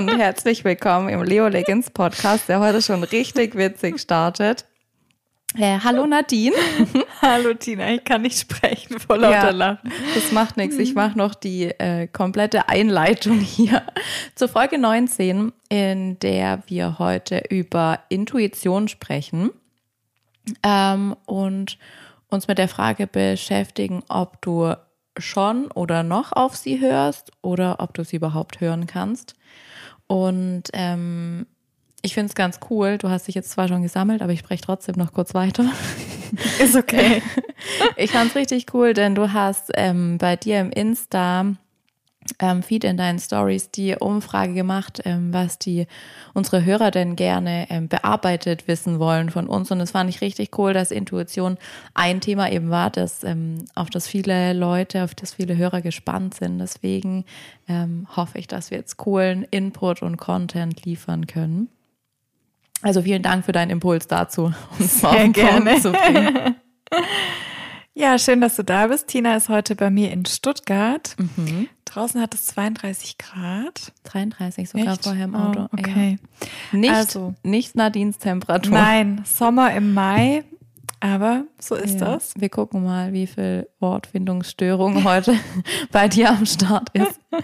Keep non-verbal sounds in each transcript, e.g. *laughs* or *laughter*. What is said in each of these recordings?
Und herzlich willkommen im Leo Legends Podcast, der heute schon richtig witzig startet. Äh, hallo Nadine. *laughs* hallo Tina, ich kann nicht sprechen vor lauter ja, Lachen. Das macht nichts. Ich mache noch die äh, komplette Einleitung hier zur Folge 19, in der wir heute über Intuition sprechen ähm, und uns mit der Frage beschäftigen, ob du schon oder noch auf sie hörst oder ob du sie überhaupt hören kannst. Und ähm, ich finde es ganz cool. Du hast dich jetzt zwar schon gesammelt, aber ich spreche trotzdem noch kurz weiter. Ist okay. *laughs* ich fand es richtig cool, denn du hast ähm, bei dir im Insta ähm, Feed in deinen Stories die Umfrage gemacht, ähm, was die unsere Hörer denn gerne ähm, bearbeitet wissen wollen von uns. Und das fand ich richtig cool, dass Intuition ein Thema eben war, das, ähm, auf das viele Leute, auf das viele Hörer gespannt sind. Deswegen ähm, hoffe ich, dass wir jetzt coolen Input und Content liefern können. Also vielen Dank für deinen Impuls dazu, uns Sehr gerne. zu bringen. *laughs* Ja, schön, dass du da bist. Tina ist heute bei mir in Stuttgart. Mhm. Draußen hat es 32 Grad. 33 sogar Echt? vorher im Auto. Oh, okay. Ja. Nicht, also, nicht Nadines Temperatur. Nein, Sommer im Mai. Aber so ist ja. das. Wir gucken mal, wie viel Wortfindungsstörung *laughs* heute bei dir am Start ist. Das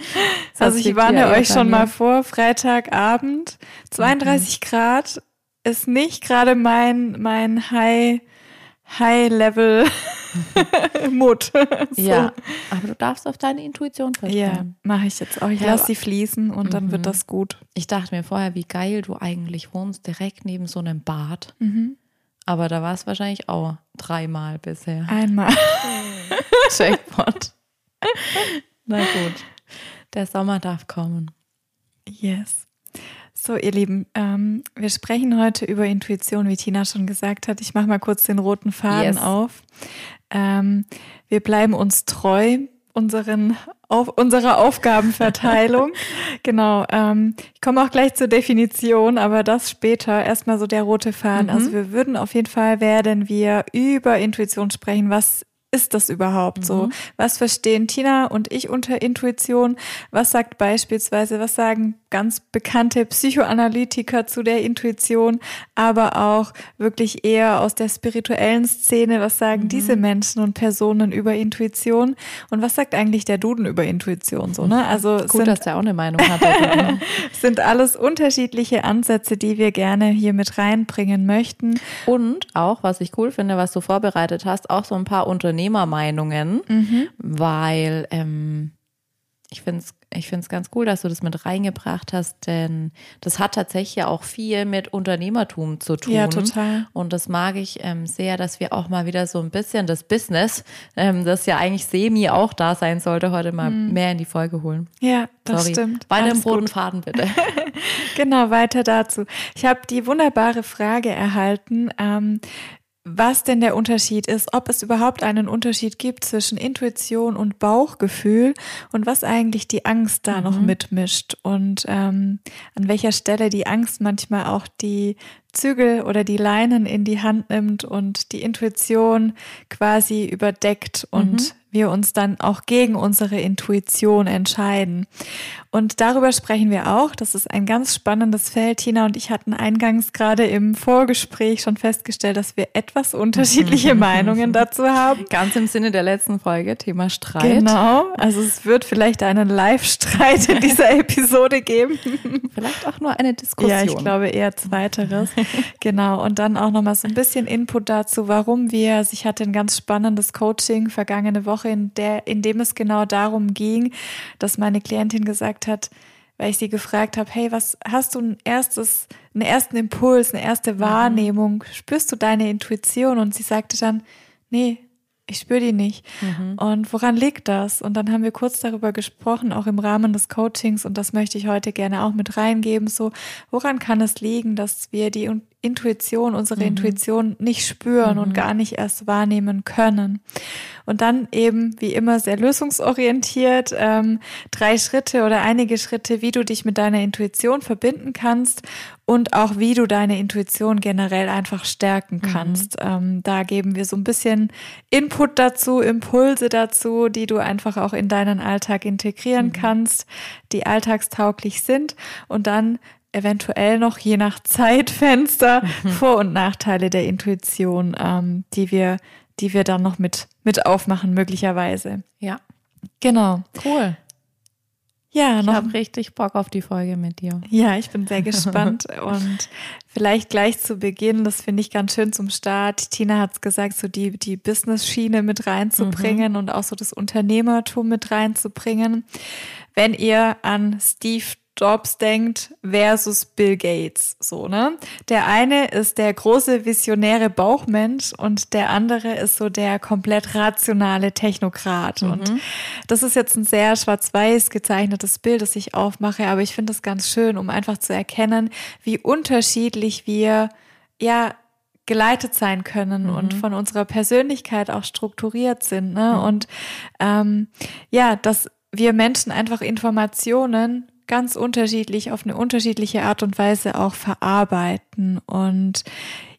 *laughs* also ich warne euch schon mal vor, Freitagabend, 32 mhm. Grad ist nicht gerade mein, mein High, High-Level *laughs* Mut. *laughs* so. Ja, aber du darfst auf deine Intuition vertrauen. Ja, mache ich jetzt auch. Ich ja, lasse sie fließen und mhm. dann wird mhm. das gut. Ich dachte mir vorher, wie geil du eigentlich wohnst, direkt neben so einem Bad. Mhm. Aber da war es wahrscheinlich auch dreimal bisher. Einmal. *laughs* Jackpot. Na gut. Der Sommer darf kommen. Yes. So, ihr Lieben, ähm, wir sprechen heute über Intuition, wie Tina schon gesagt hat. Ich mache mal kurz den roten Faden yes. auf. Ähm, wir bleiben uns treu unseren auf unserer Aufgabenverteilung. *laughs* genau. Ähm, ich komme auch gleich zur Definition, aber das später. Erstmal so der rote Faden. Also mhm. Also wir würden auf jeden Fall werden wir über Intuition sprechen. Was ist das überhaupt mhm. so? Was verstehen Tina und ich unter Intuition? Was sagt beispielsweise, was sagen ganz bekannte Psychoanalytiker zu der Intuition, aber auch wirklich eher aus der spirituellen Szene, was sagen mhm. diese Menschen und Personen über Intuition und was sagt eigentlich der Duden über Intuition so, ne? Also gut, sind, dass der auch eine Meinung hat. *laughs* sind alles unterschiedliche Ansätze, die wir gerne hier mit reinbringen möchten und auch, was ich cool finde, was du vorbereitet hast, auch so ein paar Unternehmermeinungen, mhm. weil ähm, ich finde es ich finde es ganz cool, dass du das mit reingebracht hast, denn das hat tatsächlich auch viel mit Unternehmertum zu tun. Ja, total. Und das mag ich ähm, sehr, dass wir auch mal wieder so ein bisschen das Business, ähm, das ja eigentlich semi auch da sein sollte, heute mal hm. mehr in die Folge holen. Ja, das Sorry. stimmt. Weiter im roten Faden, bitte. *laughs* genau, weiter dazu. Ich habe die wunderbare Frage erhalten. Ähm, was denn der Unterschied ist, ob es überhaupt einen Unterschied gibt zwischen Intuition und Bauchgefühl und was eigentlich die Angst da mhm. noch mitmischt und ähm, an welcher Stelle die Angst manchmal auch die Zügel oder die Leinen in die Hand nimmt und die Intuition quasi überdeckt und mhm wir uns dann auch gegen unsere Intuition entscheiden. Und darüber sprechen wir auch. Das ist ein ganz spannendes Feld. Tina und ich hatten eingangs gerade im Vorgespräch schon festgestellt, dass wir etwas unterschiedliche *laughs* Meinungen dazu haben. Ganz im Sinne der letzten Folge, Thema Streit. Genau. Also es wird vielleicht einen Live-Streit in dieser *laughs* Episode geben. Vielleicht auch nur eine Diskussion. Ja, ich glaube eher zweiteres. *laughs* genau. Und dann auch nochmal so ein bisschen Input dazu, warum wir, also ich hatte ein ganz spannendes Coaching vergangene Woche Woche, in, der, in dem es genau darum ging, dass meine Klientin gesagt hat, weil ich sie gefragt habe, hey, was hast du ein erstes, einen ersten Impuls, eine erste mhm. Wahrnehmung? Spürst du deine Intuition? Und sie sagte dann, nee, ich spüre die nicht. Mhm. Und woran liegt das? Und dann haben wir kurz darüber gesprochen, auch im Rahmen des Coachings, und das möchte ich heute gerne auch mit reingeben. So, woran kann es liegen, dass wir die Intuition, unsere mhm. Intuition nicht spüren mhm. und gar nicht erst wahrnehmen können. Und dann eben, wie immer, sehr lösungsorientiert, ähm, drei Schritte oder einige Schritte, wie du dich mit deiner Intuition verbinden kannst und auch wie du deine Intuition generell einfach stärken mhm. kannst. Mhm. Ähm, da geben wir so ein bisschen Input dazu, Impulse dazu, die du einfach auch in deinen Alltag integrieren mhm. kannst, die alltagstauglich sind und dann eventuell noch je nach Zeitfenster mhm. Vor- und Nachteile der Intuition, ähm, die wir, die wir dann noch mit, mit aufmachen, möglicherweise. Ja. Genau. Cool. Ja, ich habe richtig Bock auf die Folge mit dir. Ja, ich bin sehr *laughs* gespannt und vielleicht gleich zu Beginn, das finde ich ganz schön zum Start. Tina hat es gesagt, so die, die Business-Schiene mit reinzubringen mhm. und auch so das Unternehmertum mit reinzubringen. Wenn ihr an Steve Jobs denkt versus Bill Gates, so, ne? Der eine ist der große visionäre Bauchmensch und der andere ist so der komplett rationale Technokrat. Mhm. Und das ist jetzt ein sehr schwarz-weiß gezeichnetes Bild, das ich aufmache, aber ich finde es ganz schön, um einfach zu erkennen, wie unterschiedlich wir, ja, geleitet sein können mhm. und von unserer Persönlichkeit auch strukturiert sind. Ne? Mhm. Und ähm, ja, dass wir Menschen einfach Informationen ganz unterschiedlich auf eine unterschiedliche Art und Weise auch verarbeiten. Und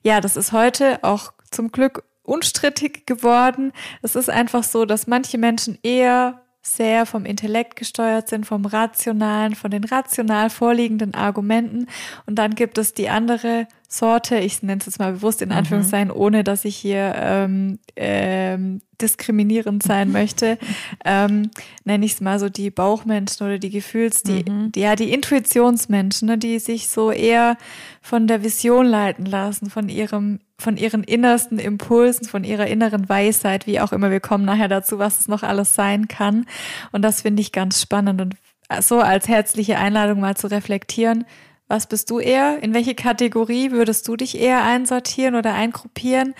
ja, das ist heute auch zum Glück unstrittig geworden. Es ist einfach so, dass manche Menschen eher sehr vom Intellekt gesteuert sind, vom Rationalen, von den rational vorliegenden Argumenten. Und dann gibt es die andere Sorte, ich nenne es jetzt mal bewusst in mhm. Anführungszeichen, mhm. ohne dass ich hier ähm, ähm, diskriminierend sein möchte, *laughs* ähm, nenne ich es mal so die Bauchmenschen oder die Gefühls, die, mhm. die, ja, die Intuitionsmenschen, ne, die sich so eher von der Vision leiten lassen, von ihrem, von ihren innersten Impulsen, von ihrer inneren Weisheit, wie auch immer. Wir kommen nachher dazu, was es noch alles sein kann. Und das finde ich ganz spannend und so als herzliche Einladung mal zu reflektieren. Was bist du eher? In welche Kategorie würdest du dich eher einsortieren oder eingruppieren?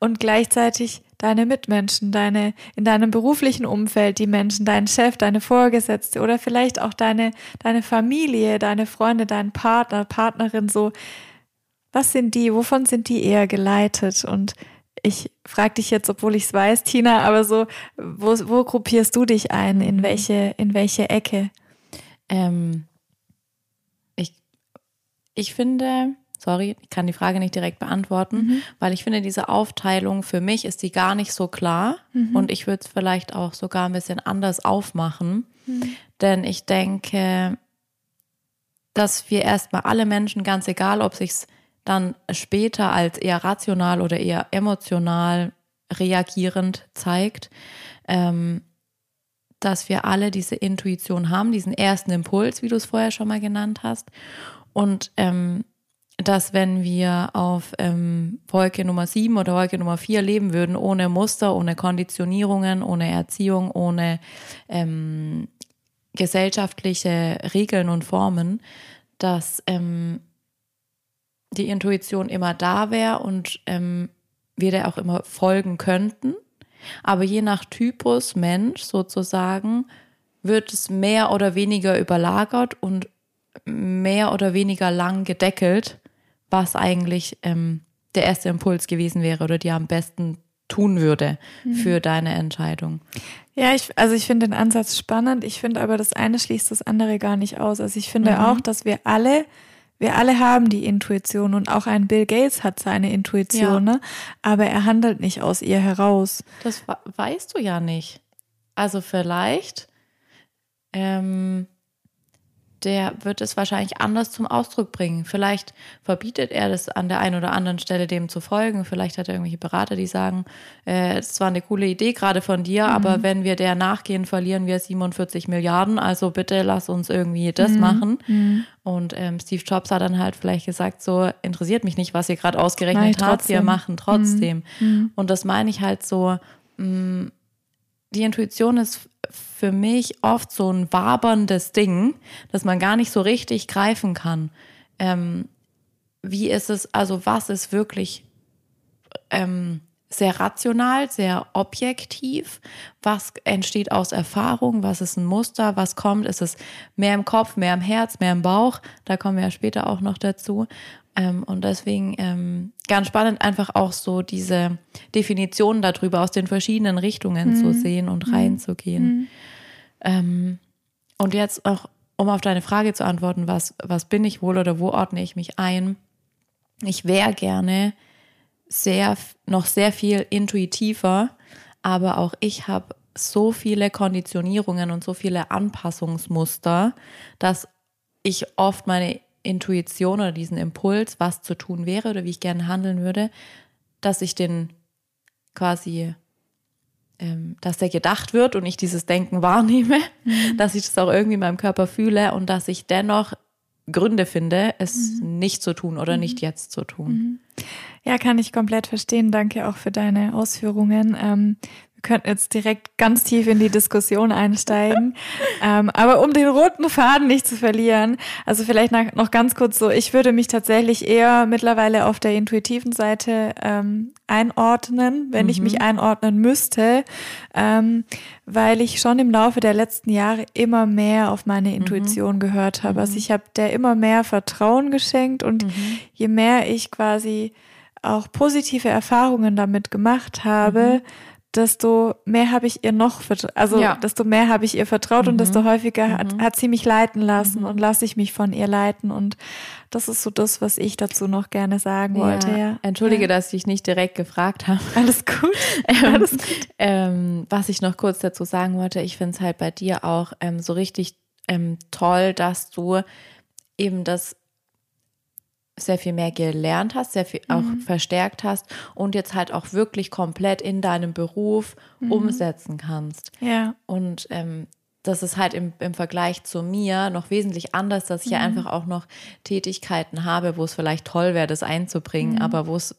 Und gleichzeitig deine Mitmenschen, deine, in deinem beruflichen Umfeld, die Menschen, dein Chef, deine Vorgesetzte oder vielleicht auch deine, deine Familie, deine Freunde, dein Partner, Partnerin, so. Was sind die? Wovon sind die eher geleitet? Und ich frage dich jetzt, obwohl ich es weiß, Tina, aber so, wo, wo gruppierst du dich ein? In welche, in welche Ecke? Ähm, ich finde, Sorry, ich kann die Frage nicht direkt beantworten, mhm. weil ich finde, diese Aufteilung für mich ist die gar nicht so klar mhm. und ich würde es vielleicht auch sogar ein bisschen anders aufmachen, mhm. denn ich denke, dass wir erstmal alle Menschen, ganz egal, ob sich's dann später als eher rational oder eher emotional reagierend zeigt, ähm, dass wir alle diese Intuition haben, diesen ersten Impuls, wie du es vorher schon mal genannt hast. Und ähm, dass wenn wir auf ähm, Wolke Nummer 7 oder Wolke Nummer 4 leben würden, ohne Muster, ohne Konditionierungen, ohne Erziehung, ohne ähm, gesellschaftliche Regeln und Formen, dass ähm, die Intuition immer da wäre und ähm, wir der auch immer folgen könnten. Aber je nach Typus Mensch sozusagen wird es mehr oder weniger überlagert und mehr oder weniger lang gedeckelt was eigentlich ähm, der erste Impuls gewesen wäre oder dir am besten tun würde mhm. für deine Entscheidung. Ja, ich, also ich finde den Ansatz spannend. Ich finde aber, das eine schließt das andere gar nicht aus. Also ich finde mhm. auch, dass wir alle, wir alle haben die Intuition und auch ein Bill Gates hat seine Intuition, ja. ne? aber er handelt nicht aus ihr heraus. Das weißt du ja nicht. Also vielleicht ähm, der wird es wahrscheinlich anders zum Ausdruck bringen. Vielleicht verbietet er das an der einen oder anderen Stelle dem zu folgen. Vielleicht hat er irgendwelche Berater, die sagen, äh, es war eine coole Idee gerade von dir, mhm. aber wenn wir der nachgehen, verlieren wir 47 Milliarden. Also bitte lass uns irgendwie das mhm. machen. Mhm. Und ähm, Steve Jobs hat dann halt vielleicht gesagt, so interessiert mich nicht, was ihr gerade ausgerechnet Nein, habt, wir machen trotzdem. Mhm. Mhm. Und das meine ich halt so, mh, mm, die Intuition ist für mich oft so ein waberndes Ding, das man gar nicht so richtig greifen kann. Ähm, wie ist es, also was ist wirklich ähm, sehr rational, sehr objektiv. Was entsteht aus Erfahrung? Was ist ein Muster? Was kommt? Ist es mehr im Kopf, mehr im Herz, mehr im Bauch? Da kommen wir ja später auch noch dazu. Ähm, und deswegen ähm, ganz spannend, einfach auch so diese Definitionen darüber aus den verschiedenen Richtungen mhm. zu sehen und mhm. reinzugehen. Mhm. Ähm, und jetzt auch, um auf deine Frage zu antworten, was, was bin ich wohl oder wo ordne ich mich ein? Ich wäre gerne sehr, noch sehr viel intuitiver, aber auch ich habe so viele Konditionierungen und so viele Anpassungsmuster, dass ich oft meine Intuition oder diesen Impuls, was zu tun wäre oder wie ich gerne handeln würde, dass ich den quasi, ähm, dass der gedacht wird und ich dieses Denken wahrnehme, mhm. dass ich das auch irgendwie in meinem Körper fühle und dass ich dennoch Gründe finde, es mhm. nicht zu tun oder mhm. nicht jetzt zu tun. Mhm. Ja, kann ich komplett verstehen. Danke auch für deine Ausführungen. Ähm, könnten jetzt direkt ganz tief in die Diskussion einsteigen. *laughs* ähm, aber um den roten Faden nicht zu verlieren, also vielleicht noch ganz kurz so, ich würde mich tatsächlich eher mittlerweile auf der intuitiven Seite ähm, einordnen, wenn mhm. ich mich einordnen müsste, ähm, weil ich schon im Laufe der letzten Jahre immer mehr auf meine mhm. Intuition mhm. gehört habe. Also mhm. ich habe der immer mehr Vertrauen geschenkt und mhm. je mehr ich quasi auch positive Erfahrungen damit gemacht habe, mhm desto mehr habe ich ihr noch, also ja. desto mehr habe ich ihr vertraut mhm. und desto häufiger mhm. hat, hat sie mich leiten lassen mhm. und lasse ich mich von ihr leiten. Und das ist so das, was ich dazu noch gerne sagen ja. wollte. Ja. Entschuldige, ja. dass ich nicht direkt gefragt habe. *laughs* Alles gut. *laughs* ähm, Alles gut. Ähm, was ich noch kurz dazu sagen wollte, ich finde es halt bei dir auch ähm, so richtig ähm, toll, dass du eben das sehr viel mehr gelernt hast, sehr viel mhm. auch verstärkt hast und jetzt halt auch wirklich komplett in deinem Beruf mhm. umsetzen kannst. Ja. Und ähm, das ist halt im, im Vergleich zu mir noch wesentlich anders, dass ich mhm. ja einfach auch noch Tätigkeiten habe, wo es vielleicht toll wäre, das einzubringen, mhm. aber wo es,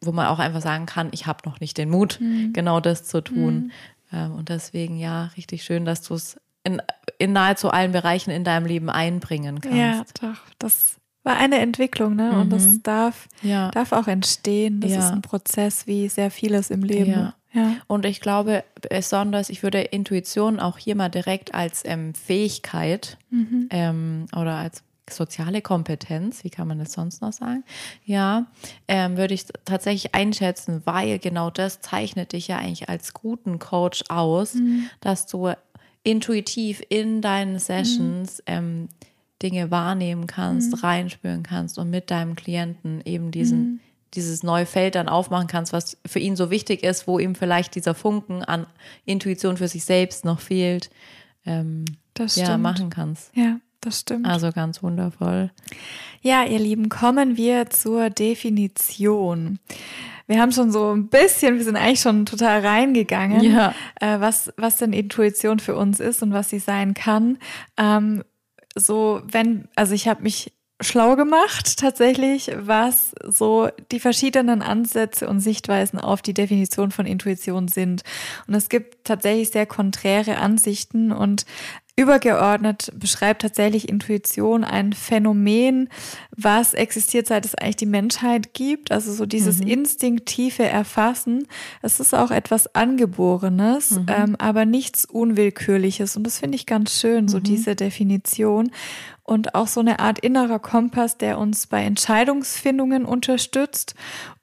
wo man auch einfach sagen kann, ich habe noch nicht den Mut, mhm. genau das zu tun. Mhm. Ähm, und deswegen ja, richtig schön, dass du es in, in nahezu allen Bereichen in deinem Leben einbringen kannst. Ja, doch. Das war eine Entwicklung, ne? Und das mhm. darf, ja. darf auch entstehen. Das ja. ist ein Prozess wie sehr vieles im Leben. Ja. ja. Und ich glaube besonders, ich würde Intuition auch hier mal direkt als ähm, Fähigkeit mhm. ähm, oder als soziale Kompetenz, wie kann man das sonst noch sagen? Ja, ähm, würde ich tatsächlich einschätzen, weil genau das zeichnet dich ja eigentlich als guten Coach aus, mhm. dass du intuitiv in deinen Sessions mhm. ähm, Dinge wahrnehmen kannst, mhm. reinspüren kannst und mit deinem Klienten eben diesen, mhm. dieses neue Feld dann aufmachen kannst, was für ihn so wichtig ist, wo ihm vielleicht dieser Funken an Intuition für sich selbst noch fehlt, ähm, das ja, machen kannst. Ja, das stimmt. Also ganz wundervoll. Ja, ihr Lieben, kommen wir zur Definition. Wir haben schon so ein bisschen, wir sind eigentlich schon total reingegangen, ja. äh, was, was denn Intuition für uns ist und was sie sein kann. Ähm, so, wenn, also ich habe mich schlau gemacht tatsächlich, was so die verschiedenen Ansätze und Sichtweisen auf die Definition von Intuition sind. Und es gibt tatsächlich sehr konträre Ansichten und Übergeordnet beschreibt tatsächlich Intuition ein Phänomen, was existiert, seit es eigentlich die Menschheit gibt. Also so dieses mhm. instinktive Erfassen. Es ist auch etwas Angeborenes, mhm. ähm, aber nichts Unwillkürliches. Und das finde ich ganz schön, so mhm. diese Definition und auch so eine Art innerer Kompass, der uns bei Entscheidungsfindungen unterstützt.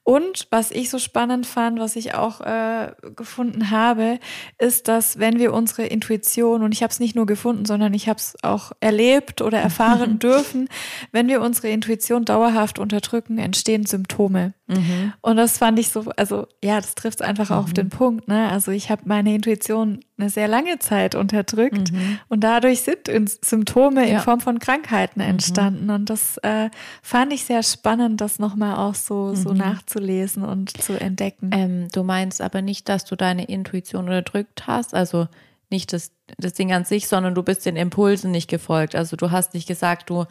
Und was ich so spannend fand, was ich auch äh, gefunden habe, ist, dass wenn wir unsere Intuition, und ich habe es nicht nur gefunden, sondern ich habe es auch erlebt oder erfahren *laughs* dürfen, wenn wir unsere Intuition dauerhaft unterdrücken, entstehen Symptome. Mhm. Und das fand ich so, also ja, das trifft einfach mhm. auf den Punkt. Ne? Also ich habe meine Intuition eine sehr lange Zeit unterdrückt mhm. und dadurch sind Symptome ja. in Form von Krankheiten mhm. entstanden. Und das äh, fand ich sehr spannend, das nochmal auch so, so mhm. nachzulesen und zu entdecken. Ähm, du meinst aber nicht, dass du deine Intuition unterdrückt hast, also nicht das, das Ding an sich, sondern du bist den Impulsen nicht gefolgt. Also du hast nicht gesagt, du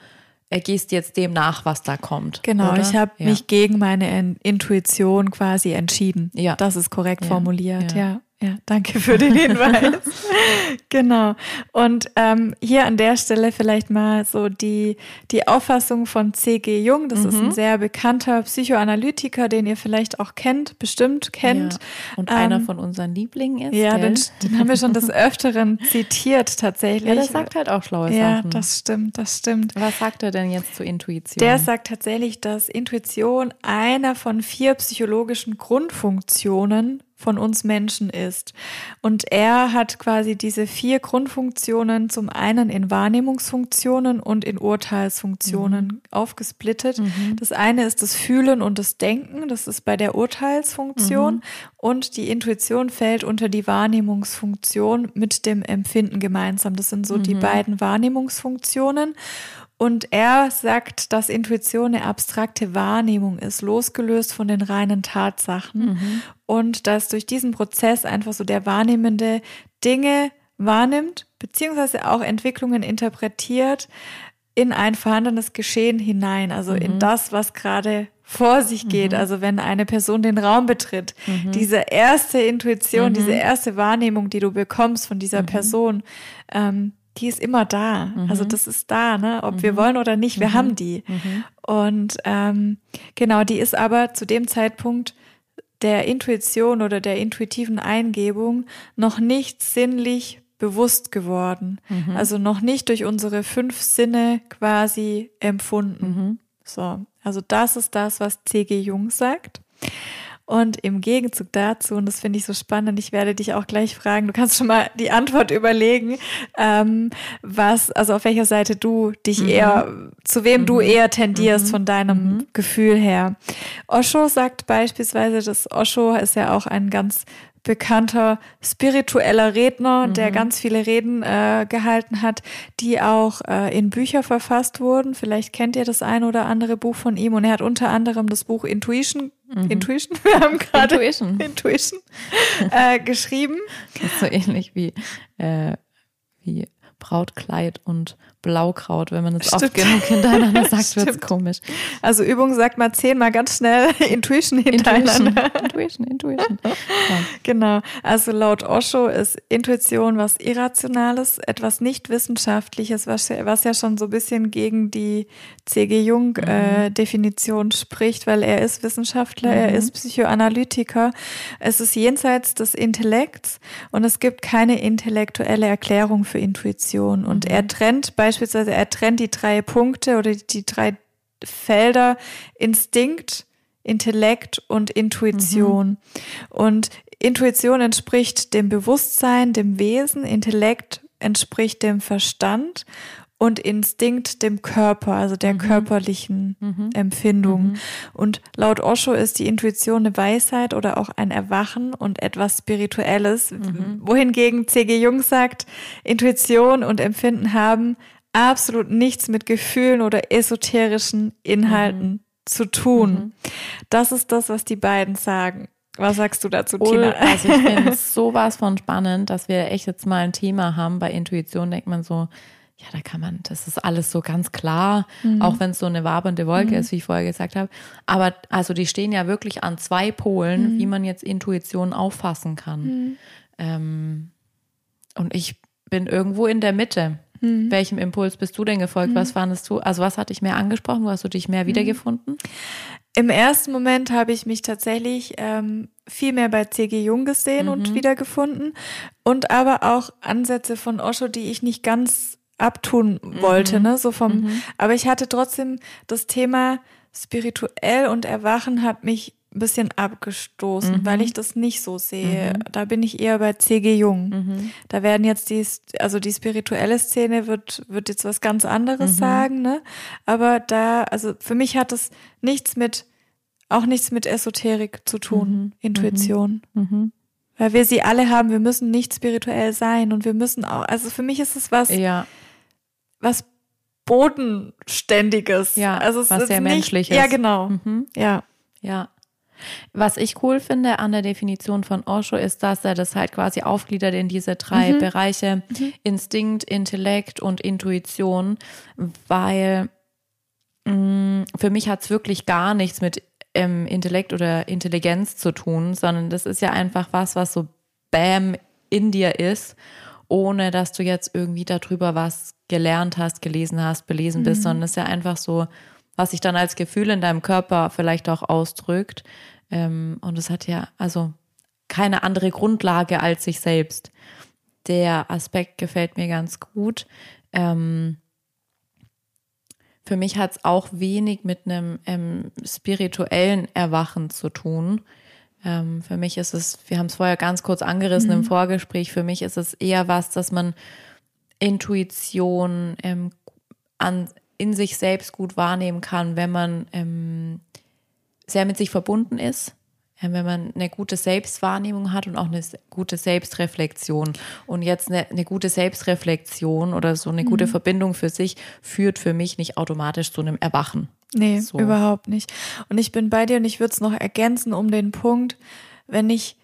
gehst jetzt dem nach, was da kommt. Genau, oder? ich habe ja. mich gegen meine Intuition quasi entschieden. Ja. Das ist korrekt ja. formuliert, ja. Ja, danke für den Hinweis. *laughs* genau. Und ähm, hier an der Stelle vielleicht mal so die, die Auffassung von C.G. Jung. Das mhm. ist ein mhm. sehr bekannter Psychoanalytiker, den ihr vielleicht auch kennt, bestimmt kennt. Ja. Und ähm, einer von unseren Lieblingen ist. Ja, den, den, haben wir schon des *laughs* Öfteren zitiert tatsächlich. Ja, der sagt halt auch schlaue ja, Sachen. Ja, das stimmt, das stimmt. Was sagt er denn jetzt zur Intuition? Der sagt tatsächlich, dass Intuition einer von vier psychologischen Grundfunktionen von uns Menschen ist. Und er hat quasi diese vier Grundfunktionen zum einen in Wahrnehmungsfunktionen und in Urteilsfunktionen mhm. aufgesplittet. Mhm. Das eine ist das Fühlen und das Denken, das ist bei der Urteilsfunktion. Mhm. Und die Intuition fällt unter die Wahrnehmungsfunktion mit dem Empfinden gemeinsam. Das sind so die mhm. beiden Wahrnehmungsfunktionen. Und er sagt, dass Intuition eine abstrakte Wahrnehmung ist, losgelöst von den reinen Tatsachen. Mhm. Und dass durch diesen Prozess einfach so der Wahrnehmende Dinge wahrnimmt, beziehungsweise auch Entwicklungen interpretiert in ein vorhandenes Geschehen hinein, also mhm. in das, was gerade vor sich geht. Mhm. Also wenn eine Person den Raum betritt, mhm. diese erste Intuition, diese mhm. erste Wahrnehmung, die du bekommst von dieser mhm. Person, ähm, die ist immer da. Mhm. Also das ist da, ne? Ob mhm. wir wollen oder nicht, wir mhm. haben die. Mhm. Und ähm, genau, die ist aber zu dem Zeitpunkt der Intuition oder der intuitiven Eingebung noch nicht sinnlich bewusst geworden. Mhm. Also noch nicht durch unsere fünf Sinne quasi empfunden. Mhm. So, also das ist das, was C.G. Jung sagt. Und im Gegenzug dazu, und das finde ich so spannend, ich werde dich auch gleich fragen, du kannst schon mal die Antwort überlegen, ähm, was, also auf welcher Seite du dich mhm. eher, zu wem mhm. du eher tendierst mhm. von deinem mhm. Gefühl her. Osho sagt beispielsweise, dass Osho ist ja auch ein ganz bekannter spiritueller Redner, mhm. der ganz viele Reden äh, gehalten hat, die auch äh, in Bücher verfasst wurden. Vielleicht kennt ihr das ein oder andere Buch von ihm und er hat unter anderem das Buch Intuition, mhm. Intuition, *laughs* wir haben gerade Intuition, Intuition äh, geschrieben. Das ist so ähnlich wie, äh, wie Brautkleid und Blaukraut. Wenn man es oft genug hintereinander *laughs* sagt, wird es komisch. Also Übung sagt mal zehnmal ganz schnell *laughs* Intuition hintereinander. Intuition, Intuition. *laughs* Ja. Genau. Also laut Osho ist Intuition was Irrationales, etwas nicht Wissenschaftliches, was, was ja schon so ein bisschen gegen die C.G. Jung-Definition mhm. äh, spricht, weil er ist Wissenschaftler, mhm. er ist Psychoanalytiker. Es ist jenseits des Intellekts und es gibt keine intellektuelle Erklärung für Intuition. Und mhm. er trennt bei beispielsweise, er trennt die drei Punkte oder die drei Felder Instinkt, Intellekt und Intuition. Mhm. Und Intuition entspricht dem Bewusstsein, dem Wesen, Intellekt entspricht dem Verstand und Instinkt dem Körper, also der mhm. körperlichen mhm. Empfindung. Mhm. Und laut Osho ist die Intuition eine Weisheit oder auch ein Erwachen und etwas Spirituelles, mhm. wohingegen C.G. Jung sagt, Intuition und Empfinden haben absolut nichts mit Gefühlen oder esoterischen Inhalten mhm. zu tun. Mhm. Das ist das, was die beiden sagen. Was sagst du dazu, Tina? Also ich finde es *laughs* sowas von spannend, dass wir echt jetzt mal ein Thema haben. Bei Intuition denkt man so, ja, da kann man, das ist alles so ganz klar, mhm. auch wenn es so eine wabernde Wolke mhm. ist, wie ich vorher gesagt habe. Aber also die stehen ja wirklich an zwei Polen, mhm. wie man jetzt Intuition auffassen kann. Mhm. Ähm, und ich bin irgendwo in der Mitte. Mhm. Welchem Impuls bist du denn gefolgt? Mhm. Was fandest du? Also was hat dich mehr angesprochen? Wo hast du dich mehr mhm. wiedergefunden? Im ersten Moment habe ich mich tatsächlich ähm, viel mehr bei C.G. Jung gesehen und mhm. wiedergefunden und aber auch Ansätze von Osho, die ich nicht ganz abtun wollte, mhm. ne, so vom, mhm. aber ich hatte trotzdem das Thema spirituell und Erwachen hat mich ein bisschen abgestoßen, mhm. weil ich das nicht so sehe. Mhm. Da bin ich eher bei C.G. Jung. Mhm. Da werden jetzt die, also die spirituelle Szene wird, wird jetzt was ganz anderes mhm. sagen, ne? Aber da, also für mich hat das nichts mit, auch nichts mit Esoterik zu tun, mhm. Intuition. Mhm. Weil wir sie alle haben, wir müssen nicht spirituell sein und wir müssen auch, also für mich ist es was, ja. was Bodenständiges. Ja, also es was ist sehr nicht, menschliches. Ja, genau. Ja. Ja. Was ich cool finde an der Definition von Osho ist, dass er das halt quasi aufgliedert in diese drei mhm. Bereiche mhm. Instinkt, Intellekt und Intuition, weil mh, mm, für mich hat es wirklich gar nichts mit ähm, Intellekt oder Intelligenz zu tun, sondern das ist ja einfach was, was so Bam in dir ist, ohne dass du jetzt irgendwie darüber was gelernt hast, gelesen hast, belesen bist, mhm. sondern es ist ja einfach so, was sich dann als Gefühl in deinem Körper vielleicht auch ausdrückt. Ähm, und es hat ja also keine andere Grundlage als sich selbst. Der Aspekt gefällt mir ganz gut. Ähm, für mich hat es auch wenig mit einem ähm, spirituellen Erwachen zu tun. Ähm, für mich ist es, wir haben es vorher ganz kurz angerissen mhm. im Vorgespräch, für mich ist es eher was, dass man Intuition ähm, an, in sich selbst gut wahrnehmen kann, wenn man ähm, sehr mit sich verbunden ist wenn man eine gute Selbstwahrnehmung hat und auch eine gute Selbstreflexion. Und jetzt eine, eine gute Selbstreflexion oder so eine mhm. gute Verbindung für sich führt für mich nicht automatisch zu einem Erwachen. Nee, so. überhaupt nicht. Und ich bin bei dir und ich würde es noch ergänzen um den Punkt, wenn ich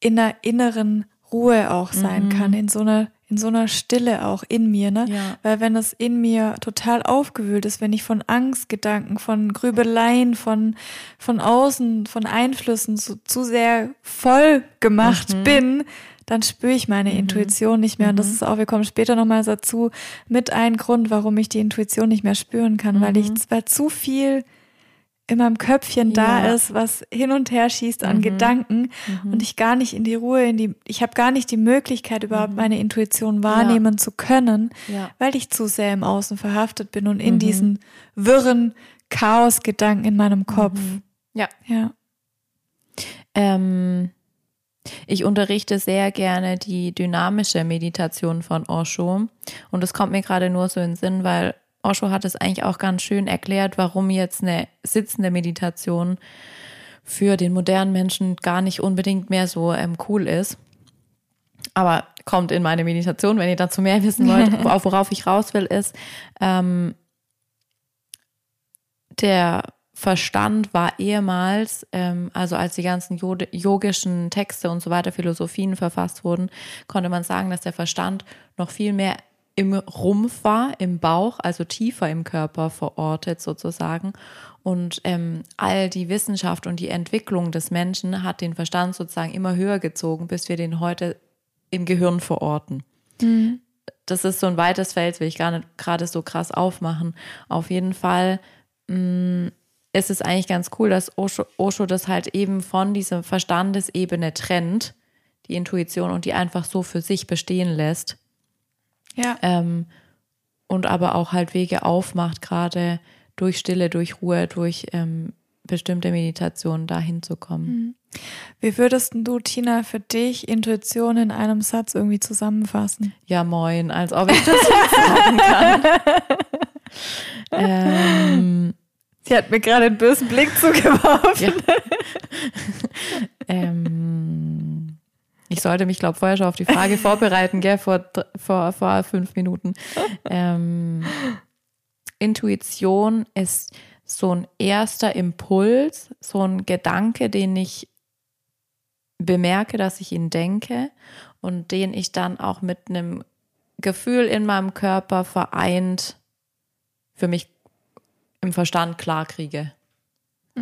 in einer inneren Ruhe auch sein mhm. kann, in so einer in so einer Stille auch in mir, ne? Ja. Weil wenn es in mir total aufgewühlt ist, wenn ich von Angstgedanken, von Grübeleien, von, von außen, von Einflüssen so, zu sehr voll gemacht mhm. bin, dann spüre ich meine mhm. Intuition nicht mehr. Und das mhm. ist auch, wir kommen später nochmal dazu, mit ein Grund, warum ich die Intuition nicht mehr spüren kann, weil ich, weil zu viel in meinem Köpfchen ja. da ist, was hin und her schießt an mhm. Gedanken mhm. und ich gar nicht in die Ruhe, in die, ich habe gar nicht die Möglichkeit, überhaupt mhm. meine Intuition wahrnehmen ja. zu können, ja. weil ich zu sehr im Außen verhaftet bin und in mhm. diesen wirren Chaos-Gedanken in meinem Kopf. Mhm. Ja. Ja. Ähm, ich unterrichte sehr gerne die dynamische Meditation von Osho und das kommt mir gerade nur so in den Sinn, weil Osho hat es eigentlich auch ganz schön erklärt, warum jetzt eine sitzende Meditation für den modernen Menschen gar nicht unbedingt mehr so ähm, cool ist. Aber kommt in meine Meditation, wenn ihr dazu mehr wissen wollt, *laughs* worauf ich raus will, ist, ähm, der Verstand war ehemals, ähm, also als die ganzen yogischen Texte und so weiter, Philosophien verfasst wurden, konnte man sagen, dass der Verstand noch viel mehr im Rumpf war, im Bauch, also tiefer im Körper verortet sozusagen. Und ähm, all die Wissenschaft und die Entwicklung des Menschen hat den Verstand sozusagen immer höher gezogen, bis wir den heute im Gehirn verorten. Mhm. Das ist so ein weites Feld, will ich gar nicht gerade so krass aufmachen. Auf jeden Fall mh, mm, ist es eigentlich ganz cool, dass Osho, Osho das halt eben von dieser Verstandesebene trennt, die Intuition, und die einfach so für sich bestehen lässt ja. Ähm, und aber auch halt Wege aufmacht, gerade durch Stille, durch Ruhe, durch ähm, bestimmte Meditationen dahin zu kommen. Mhm. Wie würdest du, Tina, für dich Intuition in einem Satz irgendwie zusammenfassen? Ja, moin, als ob ich das *laughs* sagen kann. ähm, Sie hat mir gerade einen bösen Blick zugeworfen. Ja. *laughs* ähm, ich sollte mich, glaube vorher schon auf die Frage *laughs* vorbereiten, gell, vor, vor, vor fünf Minuten. Ähm, Intuition ist so ein erster Impuls, so ein Gedanke, den ich bemerke, dass ich ihn denke und den ich dann auch mit einem Gefühl in meinem Körper vereint für mich im Verstand klar kriege.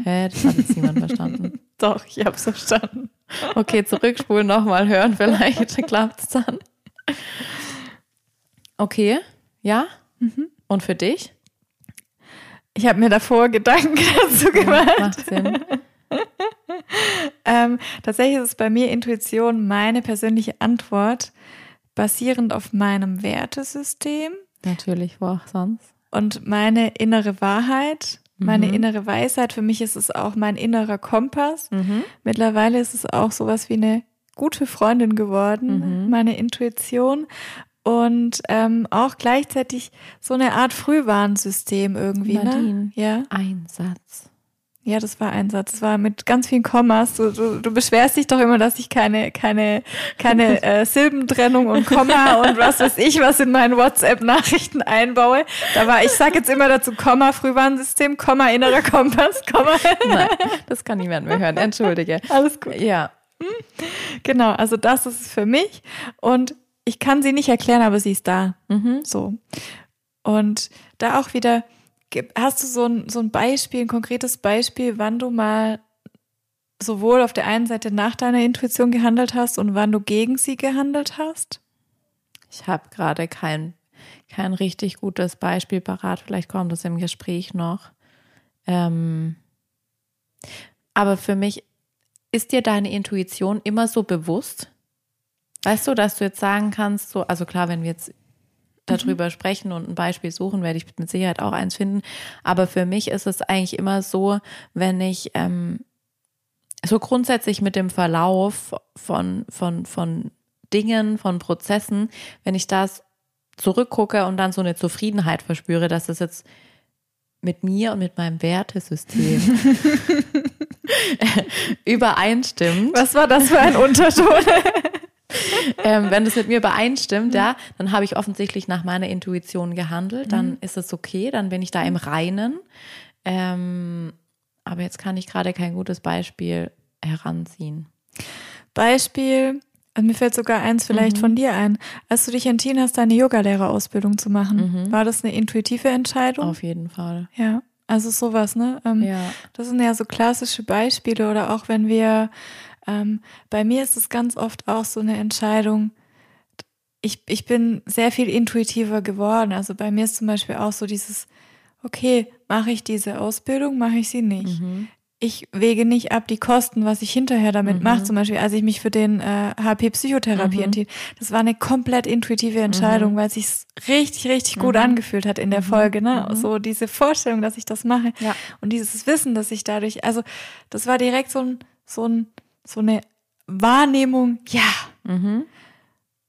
Hä, das hat jetzt niemand verstanden. *laughs* Doch, ich habe es verstanden. Okay, zurückspulen, nochmal hören, vielleicht *laughs* klappt es dann. Okay, ja. Mhm. Und für dich? Ich habe mir davor Gedanken *laughs* dazu gemacht. Ja, macht Sinn. ähm, tatsächlich ist es bei mir Intuition meine persönliche Antwort, basierend auf meinem Wertesystem. Natürlich, wo auch sonst. Und meine innere Wahrheit meine mhm. innere Weisheit. Für mich ist es auch mein innerer Kompass. Mhm. Mittlerweile ist es auch sowas wie eine gute Freundin geworden, mhm. meine Intuition. Und ähm, auch gleichzeitig so eine Art Frühwarnsystem irgendwie. Ne? Nadine, ne? Ja. Ein Satz. Ja, das war ein Satz. Das war mit ganz vielen Kommas. Du, du, du beschwerst dich doch immer, dass ich keine, keine, keine *laughs* äh, Silbentrennung und Komma und was weiß ich, was in meinen WhatsApp-Nachrichten einbaue. Da war, ich sag jetzt immer dazu Komma, Frühwarnsystem, Komma, innerer Kompass, Komma. Nein, das kann niemand mehr hören. Entschuldige. Alles gut. Ja. Genau, also das ist es für mich. Und ich kann sie nicht erklären, aber sie ist da. Mhm. So. Und da auch wieder, Hast du so ein, so ein Beispiel, ein konkretes Beispiel, wann du mal sowohl auf der einen Seite nach deiner Intuition gehandelt hast und wann du gegen sie gehandelt hast? Ich habe gerade kein, kein richtig gutes Beispiel parat. Vielleicht kommt das im Gespräch noch. Ähm, aber für mich ist dir deine Intuition immer so bewusst? Weißt du, dass du jetzt sagen kannst, so, also klar, wenn wir jetzt darüber mhm. sprechen und ein Beispiel suchen, werde ich mit Sicherheit auch eins finden. Aber für mich ist es eigentlich immer so, wenn ich ähm, so grundsätzlich mit dem Verlauf von, von, von Dingen, von Prozessen, wenn ich das zurückgucke und dann so eine Zufriedenheit verspüre, dass das jetzt mit mir und mit meinem Wertesystem *laughs* *laughs* übereinstimmt. Was war das für ein Unterton? *laughs* *laughs* ähm, wenn das mit mir übereinstimmt, ja, dann habe ich offensichtlich nach meiner Intuition gehandelt, dann mhm. ist es okay, dann bin ich da im Reinen. Ähm, aber jetzt kann ich gerade kein gutes Beispiel heranziehen. Beispiel, also mir fällt sogar eins vielleicht mhm. von dir ein. Als du dich entschieden hast, deine Yogalehrerausbildung zu machen, mhm. war das eine intuitive Entscheidung? Auf jeden Fall. Ja, also sowas, ne? Ähm, ja. Das sind ja so klassische Beispiele oder auch wenn wir, ähm, bei mir ist es ganz oft auch so eine Entscheidung, ich, ich bin sehr viel intuitiver geworden. Also bei mir ist zum Beispiel auch so dieses, okay, mache ich diese Ausbildung, mache ich sie nicht. Mhm ich wege nicht ab die Kosten, was ich hinterher damit mhm. mache. Zum Beispiel, als ich mich für den äh, HP-Psychotherapie mhm. entschied. Das war eine komplett intuitive Entscheidung, mhm. weil es sich richtig, richtig gut mhm. angefühlt hat in der mhm. Folge. Ne? So diese Vorstellung, dass ich das mache. Ja. Und dieses Wissen, dass ich dadurch, also das war direkt so ein, so ein, so eine Wahrnehmung, ja.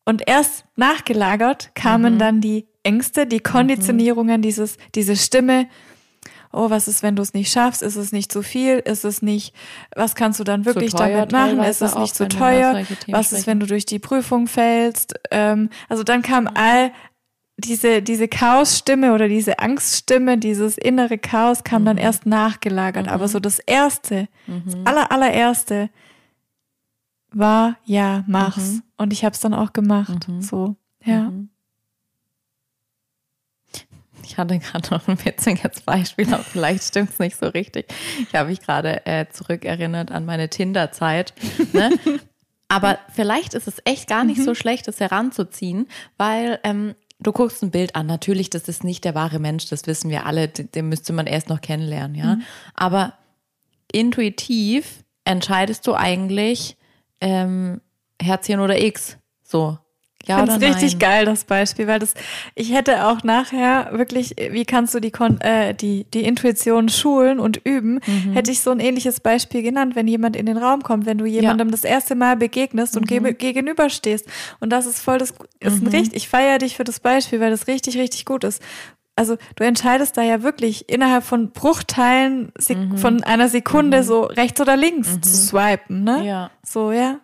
Und erst nachgelagert kamen dann die Ängste, die Konditionierungen, dieses, diese Stimme, oh, was ist, wenn du es nicht schaffst? Ist es nicht zu viel? Ist es nicht, was kannst du dann wirklich teuer, damit machen? Ist es nicht zu teuer? Was ist, wenn du durch die Prüfung fällst? Ähm, also dann kam all diese, diese Chaosstimme oder diese Angststimme, dieses innere Chaos kam mhm. dann erst nachgelagert. Mhm. Aber so das erste, mhm. das aller, allererste war, ja, mach's. Mhm. Und ich habe es dann auch gemacht. Mhm. So, ja. Mhm. Ich hatte gerade noch ein witziges Beispiel, aber vielleicht stimmt es nicht so richtig. Ich habe mich gerade äh, zurückerinnert an meine Tinder-Zeit. Ne? *laughs* aber vielleicht ist es echt gar nicht mhm. so schlecht, das heranzuziehen, weil ähm, du guckst ein Bild an. Natürlich, das ist nicht der wahre Mensch, das wissen wir alle. Den, den müsste man erst noch kennenlernen, ja. Mhm. Aber intuitiv entscheidest du eigentlich ähm, Herzchen oder X. So. Ja, ich finde richtig geil, das Beispiel, weil das, ich hätte auch nachher wirklich, wie kannst du die, äh, die, die Intuition schulen und üben, mhm. hätte ich so ein ähnliches Beispiel genannt, wenn jemand in den Raum kommt, wenn du jemandem ja. das erste Mal begegnest und mhm. gegenüberstehst. Und das ist voll das, ist mhm. ein richtig, ich feiere dich für das Beispiel, weil das richtig, richtig gut ist. Also du entscheidest da ja wirklich innerhalb von Bruchteilen mhm. von einer Sekunde mhm. so rechts oder links mhm. zu swipen, ne? Ja. So, ja.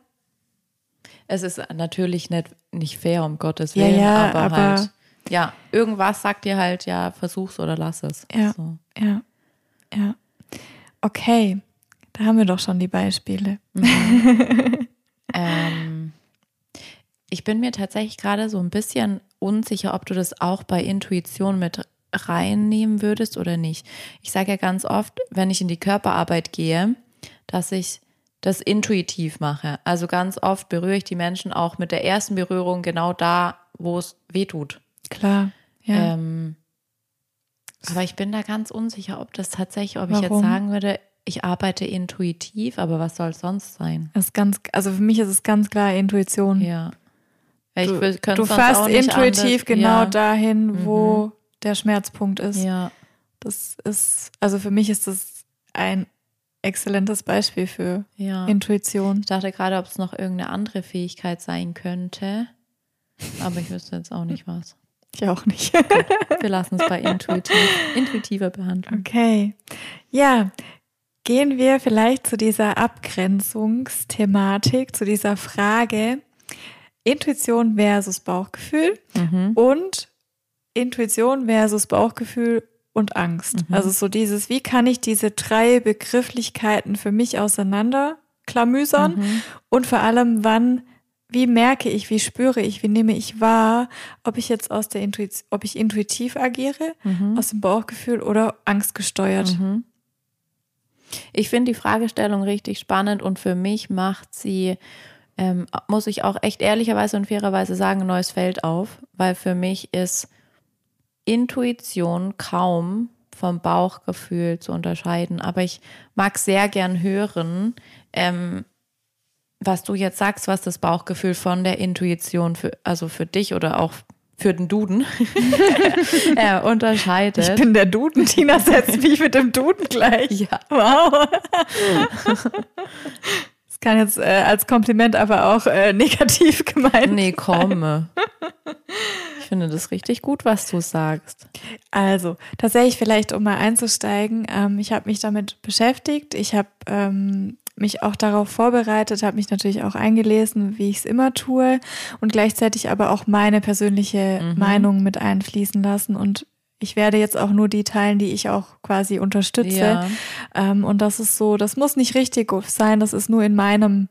Es ist natürlich nicht, nicht fair, um Gottes Willen, ja, ja, aber, aber, halt, ja, irgendwas sagt dir halt, ja, versuch's oder lass es. Ja, so. ja, ja. Okay, da haben wir doch schon die Beispiele. Mhm. *laughs* ähm, ich bin mir tatsächlich gerade so ein bisschen unsicher, ob du das auch bei Intuition mit reinnehmen würdest oder nicht. Ich sage ja ganz oft, wenn ich in die Körperarbeit gehe, dass ich das intuitiv mache. Also ganz oft berühre ich die Menschen auch mit der ersten Berührung genau da, wo es weh tut. Klar, ja. Ähm, aber ich bin da ganz unsicher, ob das tatsächlich, ob Warum? ich jetzt sagen würde, ich arbeite intuitiv, aber was soll es sonst sein? Das ist ganz, also für mich ist es ganz klar Intuition. Ja. Ich du, du fährst intuitiv anders. genau ja. dahin, wo mhm. der Schmerzpunkt ist. Ja. Das ist, also für mich ist das ein exzellentes Beispiel für ja. Intuition. Ich dachte gerade, ob es noch irgendeine andere Fähigkeit sein könnte. Aber ich wüsste jetzt auch nicht was. Ich auch nicht. Gut, wir lassen es bei intuitiv, intuitiver Behandlung. Okay. Ja, gehen wir vielleicht zu dieser Abgrenzungsthematik, zu dieser Frage Intuition versus Bauchgefühl mhm. und Intuition versus Bauchgefühl und Angst. Mhm. Also so dieses, wie kann ich diese drei Begrifflichkeiten für mich auseinanderklamüsern mhm. und vor allem, wann, wie merke ich, wie spüre ich, wie nehme ich wahr, ob ich jetzt aus der Intuition, ob ich intuitiv agiere, mhm. aus dem Bauchgefühl oder angstgesteuert. Mhm. Ich finde die Fragestellung richtig spannend und für mich macht sie, ähm, muss ich auch echt ehrlicherweise und fairerweise sagen, ein neues Feld auf, weil für mich ist Intuition kaum vom Bauchgefühl zu unterscheiden. Aber ich mag sehr gern hören, ähm, was du jetzt sagst, was das Bauchgefühl von der Intuition für, also für dich oder auch für den Duden *laughs* äh, unterscheidet. Ich bin der Duden, Tina setzt mich mit dem Duden gleich. Ja. Wow. *laughs* Kann jetzt äh, als Kompliment aber auch äh, *laughs* negativ gemeint. Nee, komm. Ich finde das richtig gut, was du sagst. Also, tatsächlich vielleicht, um mal einzusteigen, ähm, ich habe mich damit beschäftigt. Ich habe ähm, mich auch darauf vorbereitet, habe mich natürlich auch eingelesen, wie ich es immer tue und gleichzeitig aber auch meine persönliche mhm. Meinung mit einfließen lassen und ich werde jetzt auch nur die teilen, die ich auch quasi unterstütze. Ja. Ähm, und das ist so, das muss nicht richtig sein, das ist nur in meinem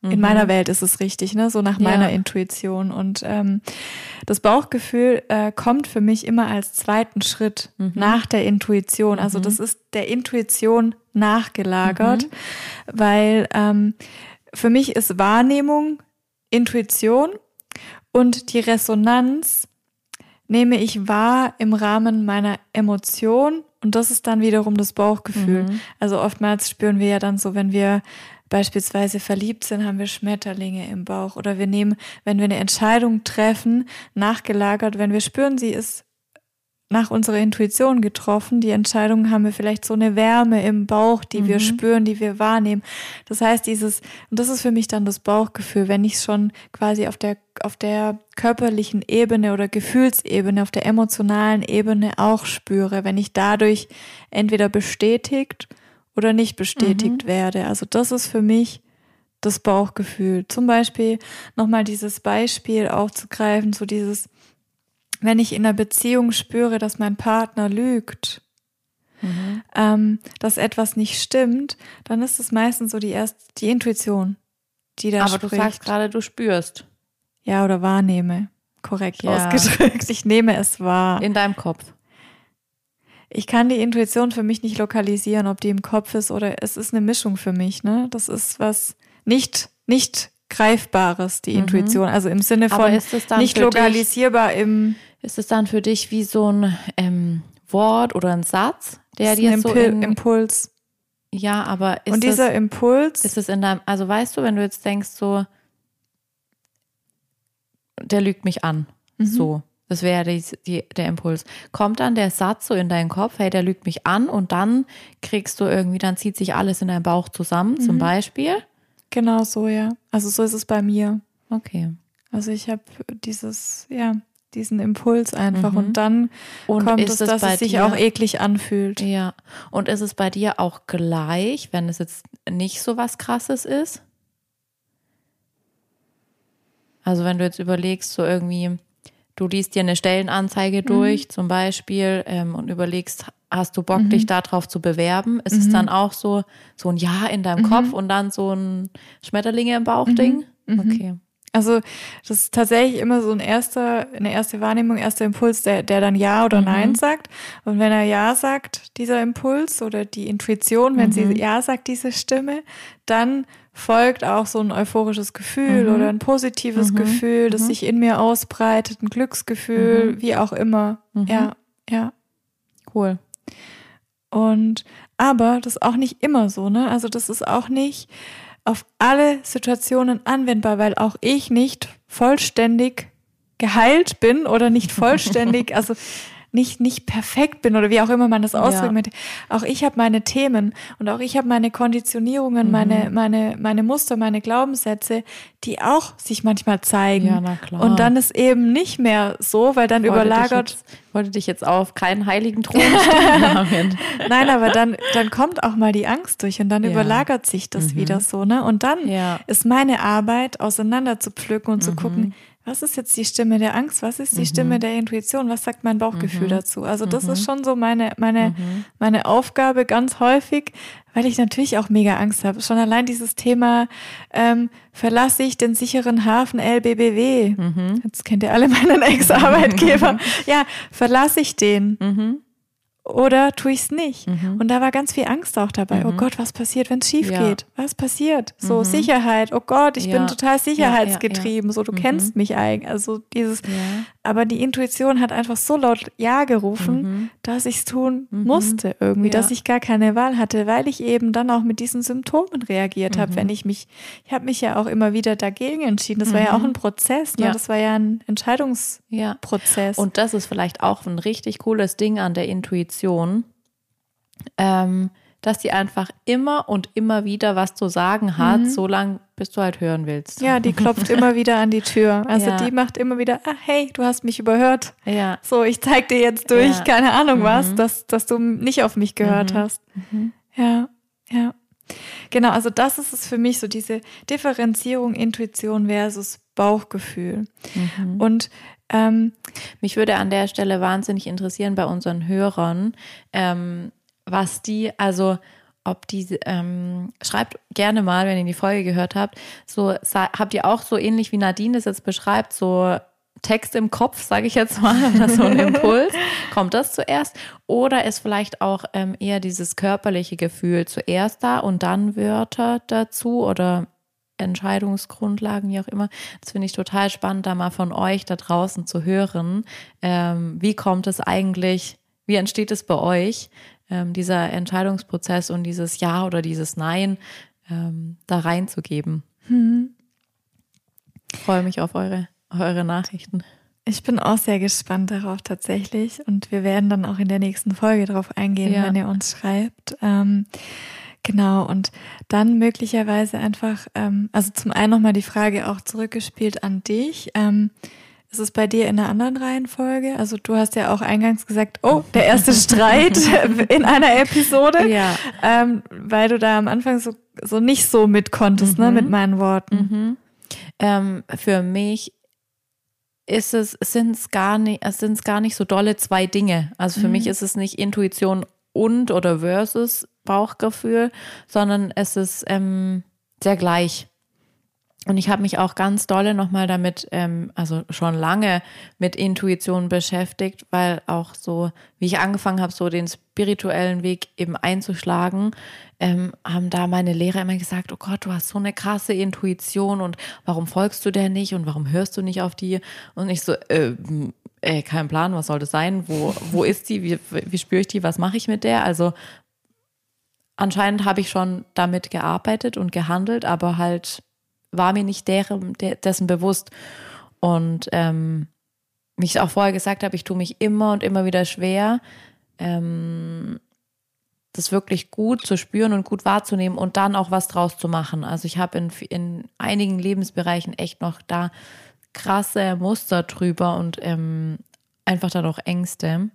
in mhm. meiner Welt ist es richtig, ne? So nach meiner ja. Intuition. Und ähm, das Bauchgefühl äh, kommt für mich immer als zweiten Schritt mhm. nach der Intuition. Also mhm. das ist der Intuition nachgelagert, mhm. weil ähm, für mich ist Wahrnehmung Intuition und die Resonanz nehme ich wahr im Rahmen meiner Emotion und das ist dann wiederum das Bauchgefühl. Mhm. Also oftmals spüren wir ja dann so, wenn wir beispielsweise verliebt sind, haben wir Schmetterlinge im Bauch oder wir nehmen, wenn wir eine Entscheidung treffen, nachgelagert, wenn wir spüren, sie ist nach unserer Intuition getroffen. Die Entscheidung haben wir vielleicht so eine Wärme im Bauch, die mhm. wir spüren, die wir wahrnehmen. Das heißt, dieses, und das ist für mich dann das Bauchgefühl, wenn ich es schon quasi auf der, auf der körperlichen Ebene oder Gefühlsebene, auf der emotionalen Ebene auch spüre, wenn ich dadurch entweder bestätigt oder nicht bestätigt mhm. werde. Also das ist für mich das Bauchgefühl. Zum Beispiel nochmal dieses Beispiel aufzugreifen, so dieses, wenn ich in einer Beziehung spüre, dass mein Partner lügt, mhm. ähm, dass etwas nicht stimmt, dann ist es meistens so die erste, die Intuition, die da Aber spricht. du sagst gerade, du spürst. Ja, oder wahrnehme. Korrekt ja. ausgedrückt. Ich nehme es wahr. In deinem Kopf. Ich kann die Intuition für mich nicht lokalisieren, ob die im Kopf ist oder es ist eine Mischung für mich. Ne? Das ist was nicht, nicht Greifbares, die mhm. Intuition. Also im Sinne von nicht lokalisierbar im. Ist es dann für dich wie so ein ähm, Wort oder ein Satz, der dir ein so in, Impuls. Ja, aber ist Und dieser das, Impuls ist es in deinem, also weißt du, wenn du jetzt denkst so, der lügt mich an, mhm. so, das wäre die, die, der Impuls. Kommt dann der Satz so in deinen Kopf, hey, der lügt mich an und dann kriegst du irgendwie, dann zieht sich alles in deinem Bauch zusammen, mhm. zum Beispiel. Genau so, ja. Also so ist es bei mir. Okay. Also ich habe dieses, ja, diesen Impuls einfach mhm. und dann und kommt es, dass es sich dir, auch eklig anfühlt. Ja. Und ist es bei dir auch gleich, wenn es jetzt nicht so was krasses ist? Also wenn du jetzt überlegst, so irgendwie, du liest dir eine Stellenanzeige mhm. durch mhm. zum Beispiel ähm, und überlegst, hast du Bock, mhm. dich darauf zu bewerben? Ist mhm. es dann auch so, so ein Ja in deinem mhm. Kopf und dann so ein Schmetterlinge im Bauch-Ding? Mhm. Okay. Also das ist tatsächlich immer so ein erster, eine erste Wahrnehmung, erster Impuls, der, der dann Ja oder Nein sagt. Und wenn er Ja sagt, dieser Impuls oder die Intuition, wenn sie Ja sagt, diese Stimme, dann folgt auch so ein euphorisches Gefühl mhm. oder ein positives mhm. Gefühl, das mhm. sich in mir ausbreitet, ein Glücksgefühl, mhm. wie auch immer. Mhm. Ja, ja. Cool. Und aber das ist auch nicht immer so, ne? Also das ist auch nicht auf alle Situationen anwendbar, weil auch ich nicht vollständig geheilt bin oder nicht vollständig, *laughs* also nicht, nicht perfekt bin oder wie auch immer man das ausdrücken möchte. Auch ich habe meine Themen und auch ich habe meine Konditionierungen, mhm. meine, meine, meine Muster, meine Glaubenssätze, die auch sich manchmal zeigen. Ja, na klar. Und dann ist eben nicht mehr so, weil dann wollte überlagert. Dich jetzt, wollte dich jetzt auf keinen heiligen Thron *laughs* stellen. Nein, aber dann, dann kommt auch mal die Angst durch und dann ja. überlagert sich das mhm. wieder so, ne? Und dann ja. ist meine Arbeit, auseinander zu pflücken und mhm. zu gucken, was ist jetzt die Stimme der Angst, was ist die mhm. Stimme der Intuition, was sagt mein Bauchgefühl mhm. dazu? Also das mhm. ist schon so meine, meine, mhm. meine Aufgabe ganz häufig, weil ich natürlich auch mega Angst habe. Schon allein dieses Thema, ähm, verlasse ich den sicheren Hafen LBBW. Mhm. Jetzt kennt ihr alle meinen *laughs* Ex-Arbeitgeber. *laughs* ja, verlasse ich den? Oder tue ich es nicht? Mhm. Und da war ganz viel Angst auch dabei. Oh mhm. Oh Gott, was passiert, wenn es schief ja. geht? Was passiert? So mhm. Sicherheit. Oh Gott, ich ja. bin total sicherheitsgetrieben. Ja, so, du kennst mhm. mich eigentlich. Also dieses, aber die Intuition hat einfach so laut Ja gerufen, mhm. dass ich es tun mhm. musste irgendwie, dass ich gar keine Wahl hatte, weil ich eben dann auch mit diesen Symptomen reagiert habe. Wenn ich mich, ich habe mich ja auch immer wieder dagegen entschieden. Das war ja auch ein Prozess. Ne? Das war ja ein Entscheidungsprozess. Und das ist vielleicht auch ein richtig cooles Ding an der Intuition Intuition, ähm, dass die einfach immer und immer wieder was zu sagen hat, mhm. solange bis du halt hören willst. Ja, die klopft *laughs* immer wieder an die Tür. Also ja. die macht immer wieder, ah, hey, du hast mich überhört. Ja. So, ich zeig dir jetzt durch, ja. keine Ahnung mhm. was, dass, dass du nicht auf mich gehört mhm. hast. Mhm. Ja, ja. Genau, also das ist es für mich, so diese Differenzierung Intuition versus Bauchgefühl. Mhm. Und ähm, Mich würde an der Stelle wahnsinnig interessieren bei unseren Hörern, ähm, was die, also ob die, ähm, schreibt gerne mal, wenn ihr die Folge gehört habt, so habt ihr auch so ähnlich wie Nadine es jetzt beschreibt, so Text im Kopf, sage ich jetzt mal, *laughs* oder so ein Impuls. Kommt das zuerst? Oder ist vielleicht auch ähm, eher dieses körperliche Gefühl zuerst da und dann Wörter dazu? Oder Entscheidungsgrundlagen, wie auch immer. Das finde ich total spannend, da mal von euch da draußen zu hören. Ähm, wie kommt es eigentlich, wie entsteht es bei euch, ähm, dieser Entscheidungsprozess und dieses Ja oder dieses Nein ähm, da reinzugeben? Hm. Ich freue mich auf eure, eure Nachrichten. Ich bin auch sehr gespannt darauf tatsächlich und wir werden dann auch in der nächsten Folge darauf eingehen, ja. wenn ihr uns schreibt. Genau, und dann möglicherweise einfach, ähm, also zum einen nochmal die Frage auch zurückgespielt an dich. Ähm, ist es bei dir in einer anderen Reihenfolge? Also du hast ja auch eingangs gesagt, oh, der erste Streit *laughs* in einer Episode, ja. ähm, weil du da am Anfang so, so nicht so mit konntest, mhm. ne, mit mhm. meinen Worten. Mhm. Ähm, für mich ist es, sind es gar nicht, sind es gar nicht so dolle zwei Dinge. Also für mhm. mich ist es nicht Intuition und oder versus Bauchgefühl, sondern es ist ähm, sehr gleich. Und ich habe mich auch ganz dolle nochmal damit, ähm, also schon lange mit Intuition beschäftigt, weil auch so, wie ich angefangen habe, so den spirituellen Weg eben einzuschlagen, ähm, haben da meine Lehrer immer gesagt, oh Gott, du hast so eine krasse Intuition und warum folgst du der nicht und warum hörst du nicht auf die? Und ich so, äh, äh, kein Plan, was soll das sein? Wo, wo ist die? Wie, wie spüre ich die? Was mache ich mit der? Also anscheinend habe ich schon damit gearbeitet und gehandelt, aber halt war mir nicht deren, dessen bewusst. Und ähm, wie ich es auch vorher gesagt habe, ich tue mich immer und immer wieder schwer, ähm, das wirklich gut zu spüren und gut wahrzunehmen und dann auch was draus zu machen. Also ich habe in, in einigen Lebensbereichen echt noch da krasse Muster drüber und ähm, einfach dann auch Ängste.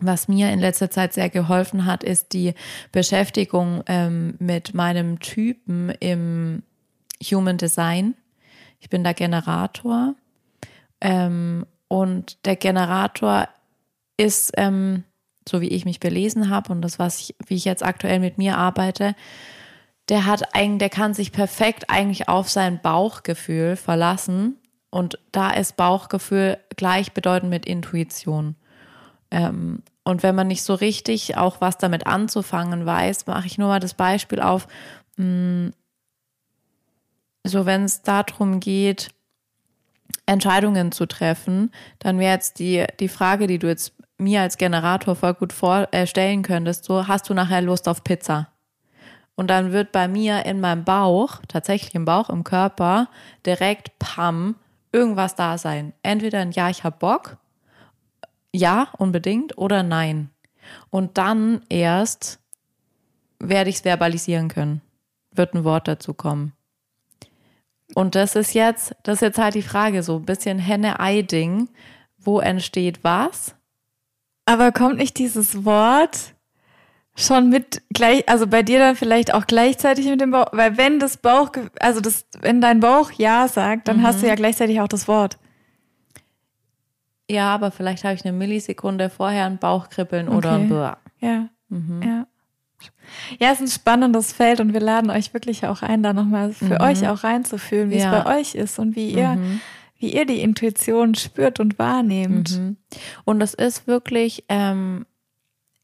Was mir in letzter Zeit sehr geholfen hat, ist die Beschäftigung ähm, mit meinem Typen im Human Design. Ich bin der Generator. Ähm, und der Generator ist, ähm, so wie ich mich belesen habe und das, was ich, wie ich jetzt aktuell mit mir arbeite, der hat eigentlich, der kann sich perfekt eigentlich auf sein Bauchgefühl verlassen. Und da ist Bauchgefühl gleichbedeutend mit Intuition. Ähm, und wenn man nicht so richtig auch was damit anzufangen weiß, mache ich nur mal das Beispiel auf, mh, hm, so wenn es darum geht, Entscheidungen zu treffen, dann wäre jetzt die, die Frage, die du jetzt mir als Generator voll gut vorstellen äh, könntest, so hast du nachher Lust auf Pizza? Und dann wird bei mir in meinem Bauch, tatsächlich im Bauch, im Körper, direkt pam, irgendwas da sein. Entweder ein Ja, ich hab Bock ja, unbedingt oder nein. Und dann erst werde ich es verbalisieren können. Wird ein Wort dazu kommen. Und das ist jetzt, das ist jetzt halt die Frage, so ein bisschen Henne-Ei-Ding. Wo entsteht was? Aber kommt nicht dieses Wort schon mit gleich, also bei dir dann vielleicht auch gleichzeitig mit dem Bauch, weil wenn das Bauch, also das, wenn dein Bauch Ja sagt, dann mhm. hast du ja gleichzeitig auch das Wort. Ja, aber vielleicht habe ich eine Millisekunde vorher ein Bauchkribbeln okay. oder ein Böhr. Ja. Mhm. ja. Ja, es ist ein spannendes Feld und wir laden euch wirklich auch ein, da nochmal für mhm. euch auch reinzufühlen, wie ja. es bei euch ist und wie ihr, mhm. wie ihr die Intuition spürt und wahrnehmt. Mhm. Und es ist wirklich, ähm,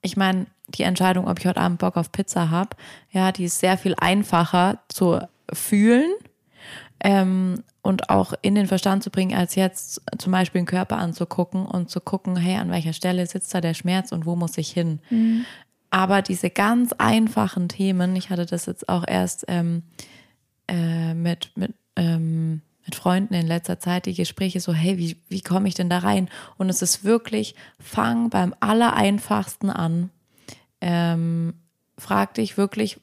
ich meine, die Entscheidung, ob ich heute Abend Bock auf Pizza habe, ja, die ist sehr viel einfacher zu fühlen ähm, und auch in den Verstand zu bringen, als jetzt zum Beispiel den Körper anzugucken und zu gucken, hey, an welcher Stelle sitzt da der Schmerz und wo muss ich hin? Mhm. Aber diese ganz einfachen Themen, ich hatte das jetzt auch erst ähm, äh, mit, mit, ähm, mit Freunden in letzter Zeit, die Gespräche so, hey, wie, wie komme ich denn da rein? Und es ist wirklich, fang beim allereinfachsten an. Ähm, frag dich wirklich,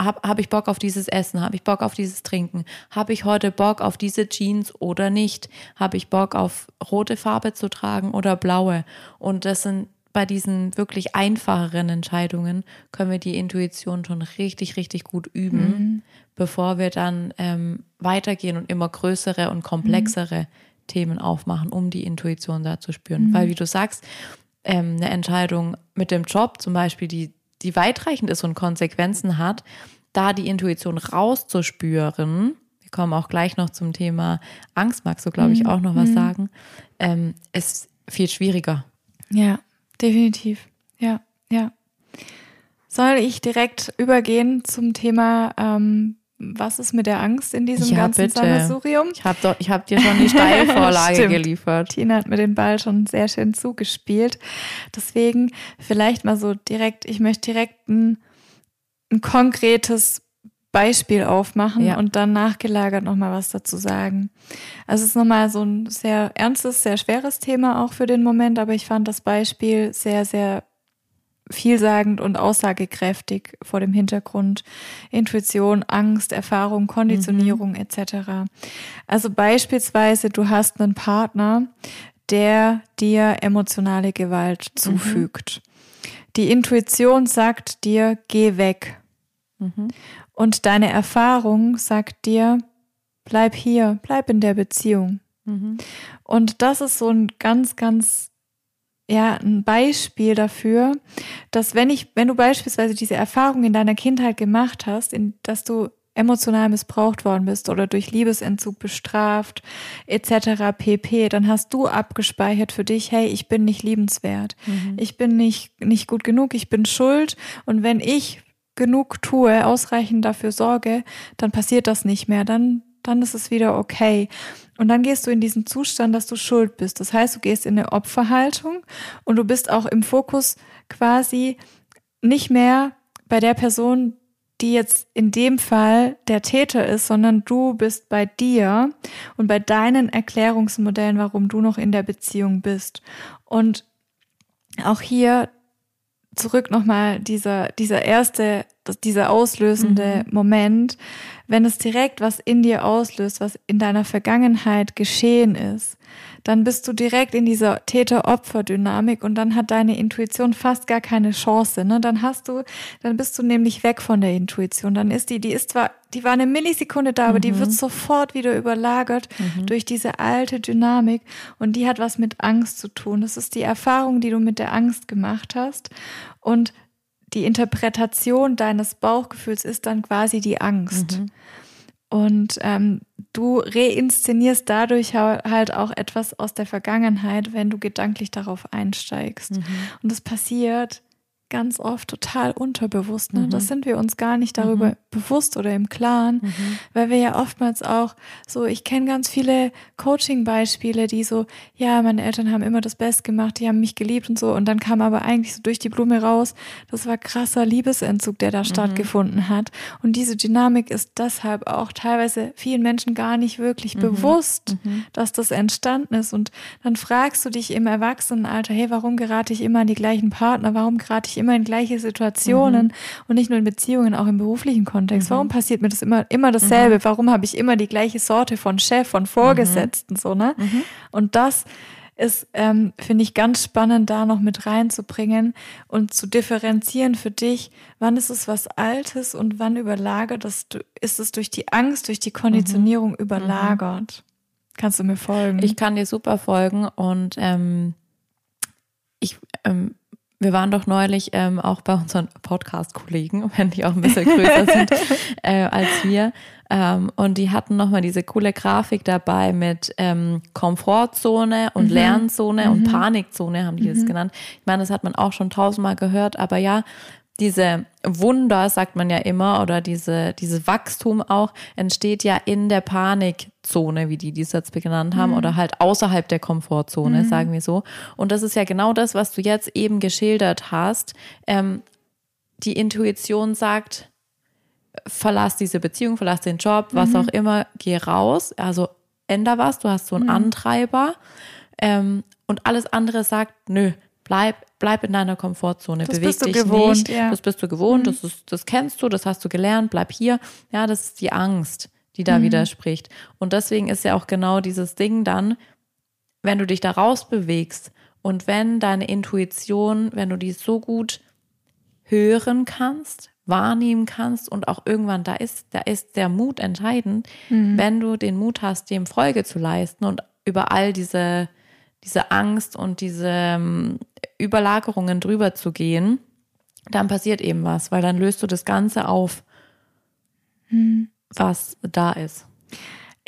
habe hab ich Bock auf dieses Essen? Habe ich Bock auf dieses Trinken? Habe ich heute Bock auf diese Jeans oder nicht? Habe ich Bock auf rote Farbe zu tragen oder blaue? Und das sind bei diesen wirklich einfacheren Entscheidungen können wir die Intuition schon richtig, richtig gut üben, mhm. bevor wir dann ähm, weitergehen und immer größere und komplexere mhm. Themen aufmachen, um die Intuition da zu spüren. Mhm. Weil, wie du sagst, ähm, eine Entscheidung mit dem Job zum Beispiel, die die weitreichend ist und Konsequenzen hat, da die Intuition rauszuspüren, wir kommen auch gleich noch zum Thema Angst, magst du, glaube ich, mhm. auch noch was mhm. sagen, ähm, ist viel schwieriger. Ja, definitiv. Ja, ja. Soll ich direkt übergehen zum Thema ähm, was ist mit der Angst in diesem ja, ganzen bitte. Sammelsurium? Ich habe hab dir schon die Steilvorlage *laughs* geliefert. Tina hat mir den Ball schon sehr schön zugespielt. Deswegen vielleicht mal so direkt, ich möchte direkt ein, ein konkretes Beispiel aufmachen ja. und dann nachgelagert nochmal was dazu sagen. Also es ist nochmal so ein sehr ernstes, sehr schweres Thema auch für den Moment, aber ich fand das Beispiel sehr, sehr vielsagend und aussagekräftig vor dem Hintergrund Intuition, Angst, Erfahrung, Konditionierung mhm. etc. Also beispielsweise, du hast einen Partner, der dir emotionale Gewalt mhm. zufügt. Mhm. Die Intuition sagt dir, geh weg. Mhm. Und deine Erfahrung sagt dir, bleib hier, bleib in der Beziehung. Mhm. Und das ist so ein ganz, ganz ja ein Beispiel dafür, dass wenn ich, wenn du beispielsweise diese Erfahrung in deiner Kindheit gemacht hast, in, dass du emotional missbraucht worden bist oder durch Liebesentzug bestraft etc. pp, dann hast du abgespeichert für dich, hey, ich bin nicht liebenswert, mhm. ich bin nicht nicht gut genug, ich bin schuld und wenn ich genug tue, ausreichend dafür sorge, dann passiert das nicht mehr, dann dann ist es wieder okay. Und dann gehst du in diesen Zustand, dass du schuld bist. Das heißt, du gehst in eine Opferhaltung und du bist auch im Fokus quasi nicht mehr bei der Person, die jetzt in dem Fall der Täter ist, sondern du bist bei dir und bei deinen Erklärungsmodellen, warum du noch in der Beziehung bist. Und auch hier zurück nochmal dieser, dieser erste, dieser auslösende mhm. Moment, wenn es direkt was in dir auslöst, was in deiner Vergangenheit geschehen ist, dann bist du direkt in dieser Täter-Opfer-Dynamik und dann hat deine Intuition fast gar keine Chance. Ne? Dann hast du, dann bist du nämlich weg von der Intuition. Dann ist die, die ist zwar, die war eine Millisekunde da, aber mhm. die wird sofort wieder überlagert mhm. durch diese alte Dynamik und die hat was mit Angst zu tun. Das ist die Erfahrung, die du mit der Angst gemacht hast und die Interpretation deines Bauchgefühls ist dann quasi die Angst. Mhm. Und ähm, du reinszenierst dadurch halt auch etwas aus der Vergangenheit, wenn du gedanklich darauf einsteigst. Mhm. Und das passiert ganz oft total unterbewusst. Ne? Mhm. Das sind wir uns gar nicht darüber mhm. bewusst oder im Klaren, mhm. weil wir ja oftmals auch so, ich kenne ganz viele Coaching-Beispiele, die so, ja, meine Eltern haben immer das Best gemacht, die haben mich geliebt und so. Und dann kam aber eigentlich so durch die Blume raus, das war krasser Liebesentzug, der da mhm. stattgefunden hat. Und diese Dynamik ist deshalb auch teilweise vielen Menschen gar nicht wirklich mhm. bewusst, mhm. dass das entstanden ist. Und dann fragst du dich im Erwachsenenalter, hey, warum gerate ich immer an die gleichen Partner? Warum gerate ich immer in gleiche Situationen mhm. und nicht nur in Beziehungen, auch im beruflichen Kontext. Mhm. Warum passiert mir das immer, immer dasselbe? Mhm. Warum habe ich immer die gleiche Sorte von Chef, von Vorgesetzten, so, ne? Mhm. Und das ist, ähm, finde ich, ganz spannend, da noch mit reinzubringen und zu differenzieren für dich, wann ist es was Altes und wann überlagert das, ist es durch die Angst, durch die Konditionierung mhm. überlagert. Kannst du mir folgen? Ich kann dir super folgen und ähm, ich ähm, wir waren doch neulich ähm, auch bei unseren Podcast-Kollegen, *laughs* wenn die auch ein bisschen größer sind *laughs* äh, als wir. Ähm, und die hatten nochmal diese coole Grafik dabei mit ähm, Komfortzone und mhm. Lernzone mhm. und Panikzone, haben die mhm. das genannt. Ich meine, das hat man auch schon tausendmal gehört, aber ja, diese Wunder, sagt man ja immer, oder diese, dieses Wachstum auch, entsteht ja in der Panikzone, wie die die jetzt genannt haben, mhm. oder halt außerhalb der Komfortzone, mhm. sagen wir so. Und das ist ja genau das, was du jetzt eben geschildert hast. Ähm, die Intuition sagt, verlass diese Beziehung, verlass den Job, was mhm. auch immer, geh raus, also änder was, du hast so einen mhm. Antreiber. Ähm, und alles andere sagt, nö, bleib, bleib in deiner Komfortzone, das beweg dich gewohnt, nicht. Ja. Das bist du gewohnt, mhm. das, ist, das kennst du, das hast du gelernt, bleib hier. Ja, das ist die Angst, die da mhm. widerspricht. Und deswegen ist ja auch genau dieses Ding dann, wenn du dich da rausbewegst und wenn deine Intuition, wenn du die so gut hören kannst, wahrnehmen kannst und auch irgendwann da ist, da ist der Mut entscheidend, mhm. wenn du den Mut hast, dem Folge zu leisten und über all diese, diese Angst und diese ähm, Überlagerungen drüber zu gehen, dann passiert eben was, weil dann löst du das Ganze auf, mhm. was da ist.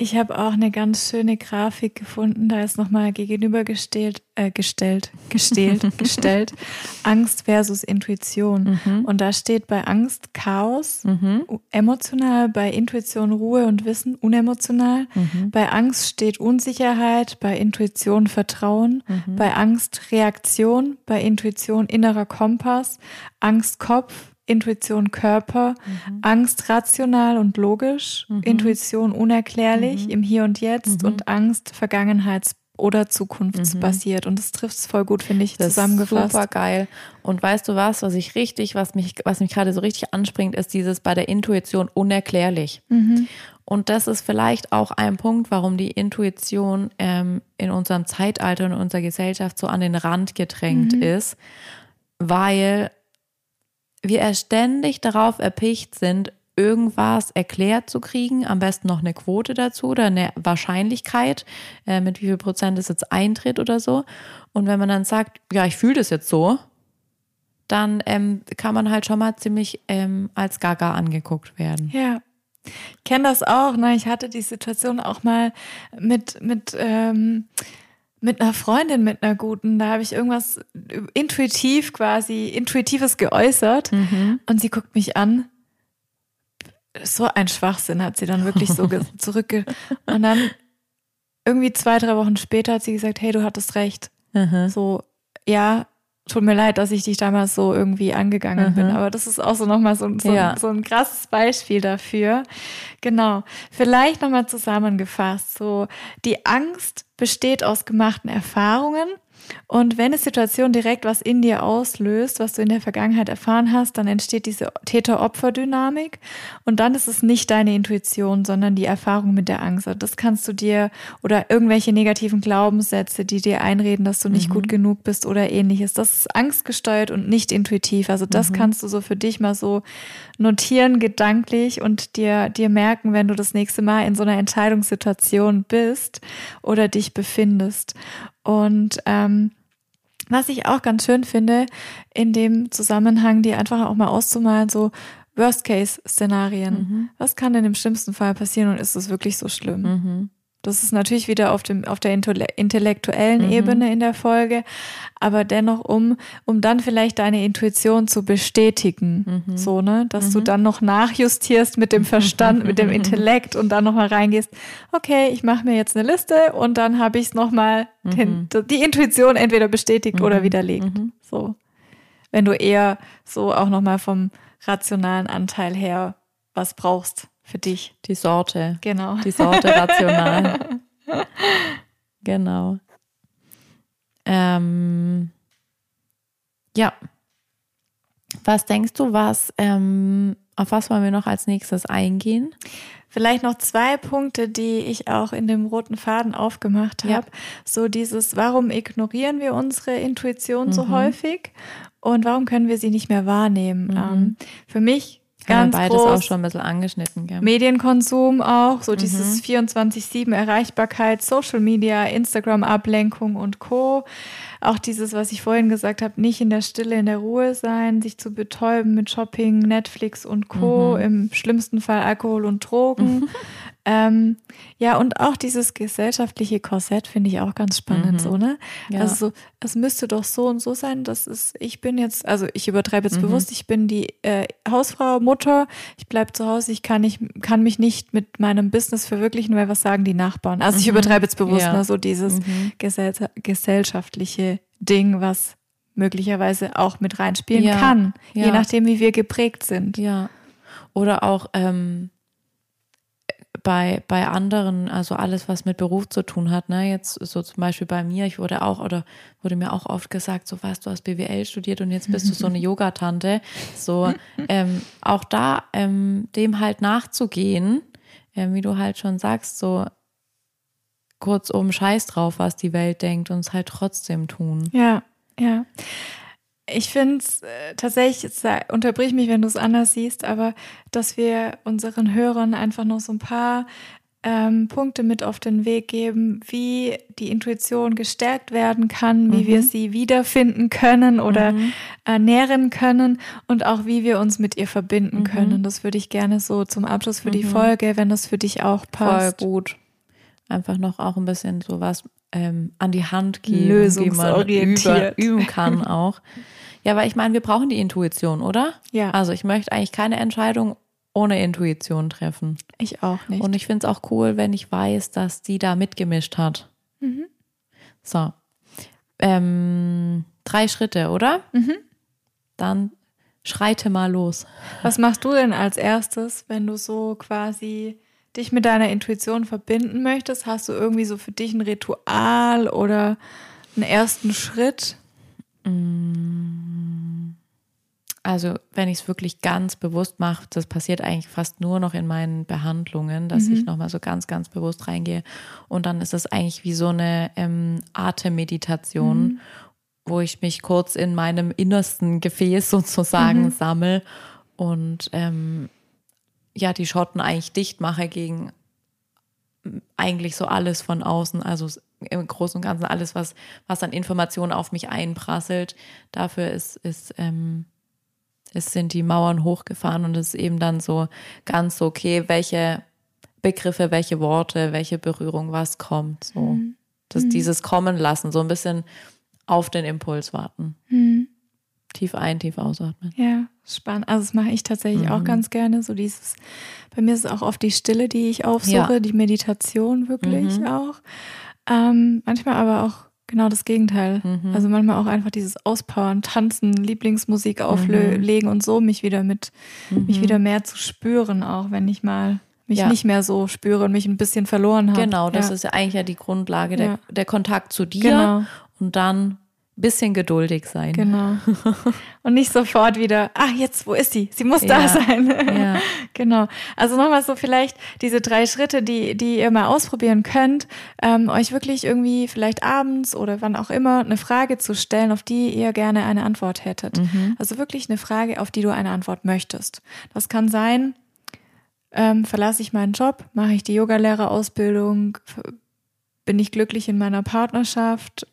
Ich habe auch eine ganz schöne Grafik gefunden, da ist nochmal gegenübergestellt, äh, gestellt, gestellt, *laughs* gestellt, Angst versus Intuition. Mhm. Und da steht bei Angst Chaos, mhm. emotional, bei Intuition Ruhe und Wissen, unemotional. Mhm. Bei Angst steht Unsicherheit, bei Intuition Vertrauen, mhm. bei Angst Reaktion, bei Intuition innerer Kompass, Angst Kopf, Intuition Körper, mhm. Angst rational und logisch, mhm. Intuition unerklärlich mhm. im Hier und Jetzt mhm. und Angst Vergangenheits- oder zukunftsbasiert. Und das trifft es voll gut, finde ich, das zusammengefasst. super geil. Und weißt du was, was ich richtig, was mich, was mich gerade so richtig anspringt, ist dieses bei der Intuition unerklärlich. Mhm. Und das ist vielleicht auch ein Punkt, warum die Intuition ähm, in unserem Zeitalter und in unserer Gesellschaft so an den Rand gedrängt mhm. ist, weil wir ständig darauf erpicht sind, irgendwas erklärt zu kriegen, am besten noch eine Quote dazu oder eine Wahrscheinlichkeit, äh, mit wie viel Prozent es jetzt eintritt oder so. Und wenn man dann sagt, ja, ich fühle das jetzt so, dann ähm, kann man halt schon mal ziemlich ähm, als Gaga angeguckt werden. Ja. Ich kenne das auch, ne? Ich hatte die Situation auch mal mit, mit ähm, mit einer Freundin, mit einer guten, da habe ich irgendwas intuitiv quasi, intuitives geäußert mhm. und sie guckt mich an. So ein Schwachsinn hat sie dann wirklich so *laughs* zurückge... Und dann irgendwie zwei, drei Wochen später hat sie gesagt, hey, du hattest recht. Mhm. So, ja, tut mir leid, dass ich dich damals so irgendwie angegangen mhm. bin. Aber das ist auch so nochmal so, so, ja. so ein krasses Beispiel dafür. Genau. Vielleicht nochmal zusammengefasst. So, die Angst besteht aus gemachten Erfahrungen und wenn eine Situation direkt was in dir auslöst, was du in der Vergangenheit erfahren hast, dann entsteht diese Täter-Opfer-Dynamik und dann ist es nicht deine Intuition, sondern die Erfahrung mit der Angst. Das kannst du dir oder irgendwelche negativen Glaubenssätze, die dir einreden, dass du nicht mhm. gut genug bist oder ähnliches. Das ist angstgesteuert und nicht intuitiv. Also das mhm. kannst du so für dich mal so notieren gedanklich und dir, dir merken, wenn du das nächste Mal in so einer Entscheidungssituation bist oder dich befindest. Und ähm, was ich auch ganz schön finde, in dem Zusammenhang, die einfach auch mal auszumalen, so Worst-Case-Szenarien. Mhm. Was kann denn im schlimmsten Fall passieren und ist es wirklich so schlimm? Mhm. Das ist natürlich wieder auf, dem, auf der intellektuellen mhm. Ebene in der Folge, aber dennoch, um, um dann vielleicht deine Intuition zu bestätigen, mhm. so, ne, dass mhm. du dann noch nachjustierst mit dem Verstand, mit dem *laughs* Intellekt und dann nochmal reingehst, okay, ich mache mir jetzt eine Liste und dann habe ich es nochmal, mhm. die Intuition entweder bestätigt oder mhm. widerlegt, mhm. so. Wenn du eher so auch nochmal vom rationalen Anteil her was brauchst für dich. Die Sorte. Genau. Die Sorte rational. *laughs* genau. Ähm, ja. Was denkst du, was, ähm, auf was wollen wir noch als nächstes eingehen? Vielleicht noch zwei Punkte, die ich auch in dem roten Faden aufgemacht habe. Ja. So dieses, warum ignorieren wir unsere Intuition mhm. so häufig und warum können wir sie nicht mehr wahrnehmen? Mhm. Ähm, für mich Ganz beides groß. auch schon ein bisschen angeschnitten. Gell? Medienkonsum auch, so dieses 24-7 Erreichbarkeit, Social Media, Instagram-Ablenkung und Co. Auch dieses, was ich vorhin gesagt habe, nicht in der Stille, in der Ruhe sein, sich zu betäuben mit Shopping, Netflix und Co. Im schlimmsten Fall Alkohol und Drogen. *laughs* Ähm, ja, und auch dieses gesellschaftliche Korsett finde ich auch ganz spannend, so, ne? Ja. Also so, es müsste doch so und so sein, dass es, ich bin jetzt, also ich übertreibe jetzt bewusst, ich bin die äh, Hausfrau, Mutter, ich bleibe zu Hause, ich kann nicht, kann mich nicht mit meinem Business verwirklichen, weil was sagen die Nachbarn? Also ich übertreibe jetzt bewusst, Ja. ne, so dieses gesell gesellschaftliche Ding, was möglicherweise auch mit reinspielen Ja. kann, je Ja. nachdem, wie wir geprägt sind. Ja. Oder auch ähm, bei, bei anderen, also alles, was mit Beruf zu tun hat, ne, jetzt so zum Beispiel bei mir, ich wurde auch oder wurde mir auch oft gesagt, so was, du hast BWL studiert und jetzt bist du so eine *laughs* Yogatante. So, ähm, auch da ähm, dem halt nachzugehen, ähm, wie du halt schon sagst, so kurzum Scheiß drauf, was die Welt denkt und es halt trotzdem tun. Ja, ja. Ich finde es äh, tatsächlich, sag- unterbrich mich, wenn du es anders siehst, aber dass wir unseren Hörern einfach noch so ein paar ähm, Punkte mit auf den Weg geben, wie die Intuition gestärkt werden kann, wie wir sie wiederfinden können oder ernähren können und auch wie wir uns mit ihr verbinden können. Das würde ich gerne so zum Abschluss für die Folge, wenn das für dich auch passt. Voll gut. Einfach noch auch ein bisschen sowas ähm, an die Hand geben, wie man über, üben kann *laughs* auch. Ja, weil ich meine, wir brauchen die Intuition, oder? Ja. Also ich möchte eigentlich keine Entscheidung ohne Intuition treffen. Ich auch nicht. Und ich finde es auch cool, wenn ich weiß, dass die da mitgemischt hat. Mhm. So. Ähm, drei Schritte, oder? Mhm. Dann schreite mal los. Was machst du denn als erstes, wenn du so quasi dich mit deiner Intuition verbinden möchtest? Hast du irgendwie so für dich ein Ritual oder einen ersten Schritt? Also, wenn ich es wirklich ganz bewusst mache, das passiert eigentlich fast nur noch in meinen Behandlungen, dass ich nochmal so ganz, ganz bewusst reingehe. Und dann ist es eigentlich wie so eine ähm, Atemmeditation, wo ich mich kurz in meinem innersten Gefäß sozusagen sammel und ähm, ja, die Schotten eigentlich dicht mache gegen eigentlich so alles von außen, also im Großen und Ganzen alles, was, was an Informationen auf mich einprasselt. Dafür ist, ist ähm, es sind die Mauern hochgefahren und es ist eben dann so ganz okay, welche Begriffe, welche Worte, welche Berührung, was kommt. So. Das, Dieses Kommen lassen, so ein bisschen auf den Impuls warten. Tief ein, tief ausatmen. Ja, spannend. Also das mache ich tatsächlich Mhm. auch ganz gerne. So dieses, bei mir ist es auch oft die Stille, die ich aufsuche, Ja. Mhm. die Meditation wirklich auch. Ähm, manchmal aber auch genau das Gegenteil. Mhm. Also manchmal auch einfach dieses Auspowern, Tanzen, Lieblingsmusik auflegen und so mich wieder mit, mich wieder mehr zu spüren, auch wenn ich mal mich Mhm. Ja. nicht mehr so spüre und mich ein bisschen verloren habe. Genau, das ja. ist ja eigentlich ja die Grundlage, der, der Kontakt zu dir Genau. und dann bisschen geduldig sein. Genau. Und nicht sofort wieder, ah, jetzt, wo ist sie? Sie muss Ja. da sein. Ja. *laughs* Genau. Also nochmal so vielleicht diese drei Schritte, die, die ihr mal ausprobieren könnt, ähm, euch wirklich irgendwie vielleicht abends oder wann auch immer eine Frage zu stellen, auf die ihr gerne eine Antwort hättet. Also wirklich eine Frage, auf die du eine Antwort möchtest. Das kann sein, ähm, verlasse ich meinen Job, mache ich die Yogalehrerausbildung, bin ich glücklich in meiner Partnerschaft,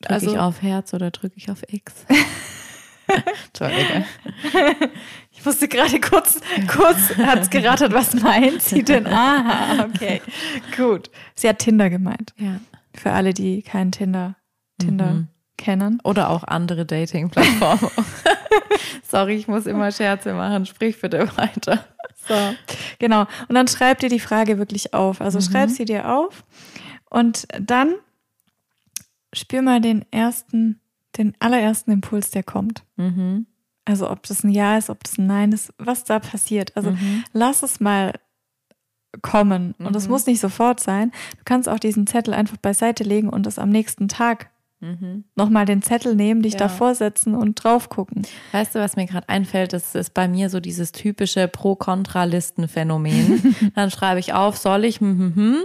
Drücke Also- ich auf Herz oder drücke ich auf X? *laughs* Entschuldige. *laughs* Ich musste gerade kurz, kurz hat's geratet, was meint sie denn? *laughs* Aha, okay, gut. Sie hat Tinder gemeint. Ja. Für alle, die keinen Tinder, Tinder kennen. Oder auch andere Dating-Plattformen. Sorry, ich muss immer Scherze machen. Sprich bitte weiter. So, genau. Und dann schreib dir die Frage wirklich auf. Also schreib sie dir auf und dann spür mal den ersten, den allerersten Impuls, der kommt. Mhm. Also ob das ein Ja ist, ob das ein Nein ist, was da passiert. Also lass es mal kommen. Und es muss nicht sofort sein. Du kannst auch diesen Zettel einfach beiseite legen und es am nächsten Tag nochmal den Zettel nehmen, dich Ja. davor setzen und drauf gucken. Weißt du, was mir gerade einfällt? Das ist bei mir so dieses typische Pro-Kontra-Listen-Phänomen. *laughs* dann schreibe ich auf, soll ich, hm, hm, hm,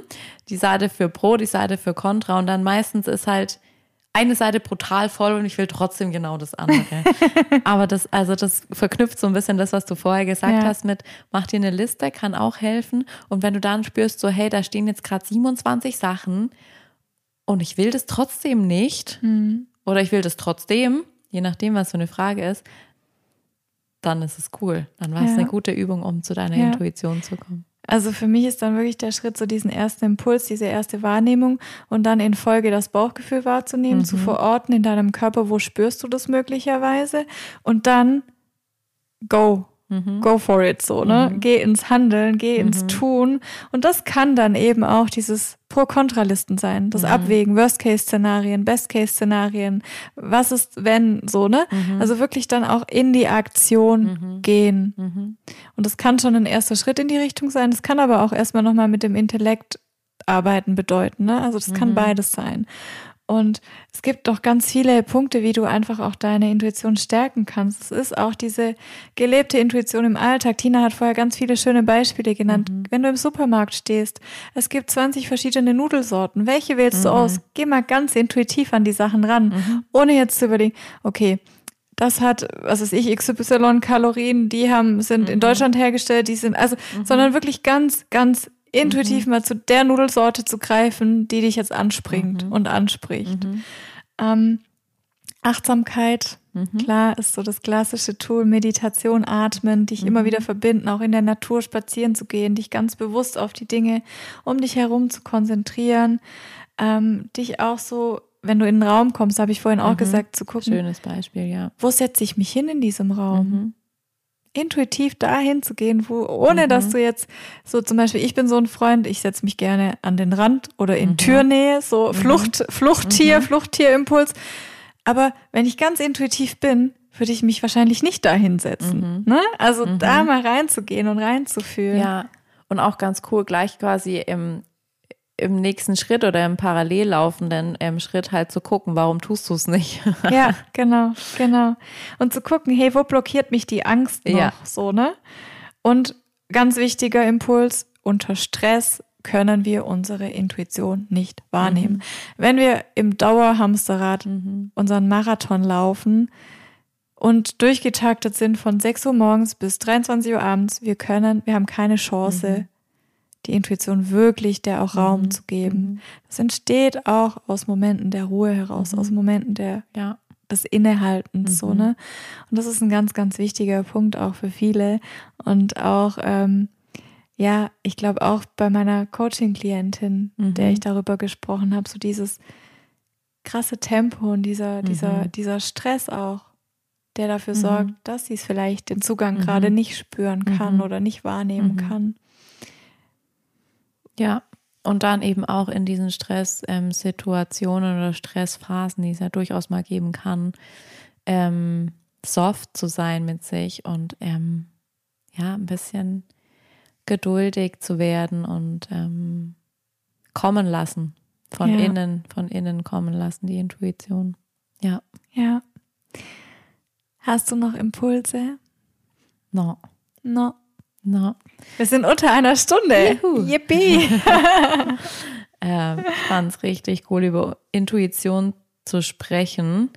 die Seite für Pro, die Seite für Contra und dann meistens ist halt eine Seite brutal voll und ich will trotzdem genau das andere. *laughs* Aber das, also das verknüpft so ein bisschen das, was du vorher gesagt ja. hast mit, mach dir eine Liste, kann auch helfen. Und wenn du dann spürst, so, hey, da stehen jetzt gerade 27 Sachen und ich will das trotzdem nicht mhm. oder ich will das trotzdem, je nachdem, was so eine Frage ist, dann ist es cool. Dann war es ja. eine gute Übung, um zu deiner ja. Intuition zu kommen. Also für mich ist dann wirklich der Schritt, so diesen ersten Impuls, diese erste Wahrnehmung und dann in Folge das Bauchgefühl wahrzunehmen, mhm. zu verorten in deinem Körper, wo spürst du das möglicherweise und dann go. Mhm. Go for it, so, ne? Mhm. Geh ins Handeln, geh ins mhm. Tun. Und das kann dann eben auch dieses Pro-Kontra-Listen sein. Das mhm. Abwägen, Worst-Case-Szenarien, Best-Case-Szenarien. Was ist, wenn, so, ne? Mhm. Also wirklich dann auch in die Aktion mhm. gehen. Und das kann schon ein erster Schritt in die Richtung sein. Das kann aber auch erstmal nochmal mit dem Intellekt arbeiten bedeuten, ne? Also das kann beides sein. Und es gibt doch ganz viele Punkte, wie du einfach auch deine Intuition stärken kannst. Es ist auch diese gelebte Intuition im Alltag. Tina hat vorher ganz viele schöne Beispiele genannt. Mhm. Wenn du im Supermarkt stehst, es gibt 20 verschiedene Nudelsorten. Welche wählst mhm. du aus? Geh mal ganz intuitiv an die Sachen ran, mhm. ohne jetzt zu überlegen, okay, das hat, was weiß ich, XY Kalorien, die haben, sind in mhm. Deutschland hergestellt, die sind, also, mhm. sondern wirklich ganz, ganz intuitiv mhm. mal zu der Nudelsorte zu greifen, die dich jetzt anspringt mhm. und anspricht. Mhm. Ähm, Achtsamkeit, mhm. klar, ist so das klassische Tool. Meditation, Atmen, dich immer wieder mhm. verbinden, auch in der Natur spazieren zu gehen, dich ganz bewusst auf die Dinge um dich herum zu konzentrieren, ähm, dich auch so wenn du in den Raum kommst, habe ich vorhin auch mhm. gesagt, zu gucken. Schönes Beispiel, ja. Wo setze ich mich hin in diesem Raum? Mhm intuitiv dahin zu gehen, wo, ohne mhm. dass du jetzt so zum Beispiel, ich bin so ein Freund, ich setze mich gerne an den Rand oder in mhm. Türnähe, so mhm. Flucht, Fluchttier, mhm. Fluchttierimpuls. Aber wenn ich ganz intuitiv bin, würde ich mich wahrscheinlich nicht dahin setzen. Mhm. Ne? Also da mhm. mal reinzugehen und reinzufühlen. Ja, und auch ganz cool, gleich quasi im, im nächsten Schritt oder im parallel laufenden ähm, Schritt halt zu gucken, warum tust du es nicht? *laughs* ja, genau, genau. Und zu gucken, hey, wo blockiert mich die Angst noch? Ja. So, ne? Und ganz wichtiger Impuls, unter Stress können wir unsere Intuition nicht wahrnehmen. Mhm. Wenn wir im Dauerhamsterrad mhm. unseren Marathon laufen und durchgetaktet sind von 6 Uhr morgens bis 23 Uhr abends, wir können, wir haben keine Chance, mhm die Intuition wirklich der auch Raum mhm. zu geben. Mhm. Das entsteht auch aus Momenten der Ruhe heraus, mhm. aus Momenten der, ja, des Innehaltens, so, mhm. ne? Und das ist ein ganz, ganz wichtiger Punkt auch für viele. Und auch, ähm, ja, ich glaube auch bei meiner Coaching-Klientin, der ich mhm. darüber gesprochen habe, so dieses krasse Tempo und dieser, dieser, mhm. dieser Stress auch, der dafür sorgt, dass sie es vielleicht den Zugang gerade nicht spüren kann oder nicht wahrnehmen kann. Ja, und dann eben auch in diesen Stresssituationen ähm, oder Stressphasen, die es ja durchaus mal geben kann, ähm, soft zu sein mit sich und ähm, ja, ein bisschen geduldig zu werden und ähm, kommen lassen. Von ja. innen, von innen kommen lassen, die Intuition. Ja. Ja. Hast du noch Impulse? No. No. No. Wir sind unter einer Stunde. Juhu. Yippie. *laughs* ähm, ich fand es richtig cool, über Intuition zu sprechen,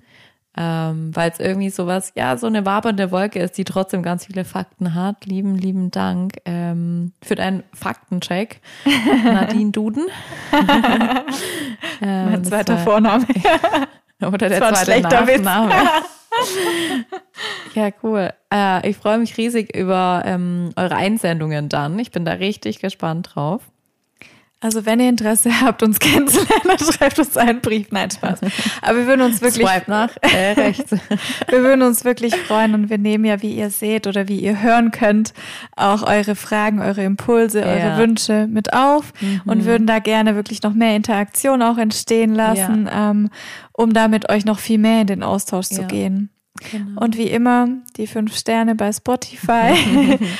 ähm, weil es irgendwie sowas, ja, so eine wabernde Wolke ist, die trotzdem ganz viele Fakten hat. Lieben, lieben Dank ähm, für deinen Faktencheck. *laughs* Nadine Duden. *laughs* ähm, mein zweiter Vorname. Oder der zweite Nachname. *laughs* ja, cool. Äh, ich freue mich riesig über ähm, eure Einsendungen dann. Ich bin da richtig gespannt drauf. Also wenn ihr Interesse *laughs* habt, uns kennenzulernen, schreibt uns einen Brief. Nein, Spaß. Aber wir würden uns *laughs* wirklich Swipe nach *laughs* äh, rechts. wir würden uns wirklich freuen und wir nehmen ja, wie ihr seht oder wie ihr hören könnt, auch eure Fragen, eure Impulse, eure ja. Wünsche mit auf mhm. und würden da gerne wirklich noch mehr Interaktion auch entstehen lassen, ja. ähm, um damit euch noch viel mehr in den Austausch ja. zu gehen. Genau. Und wie immer die fünf Sterne bei Spotify.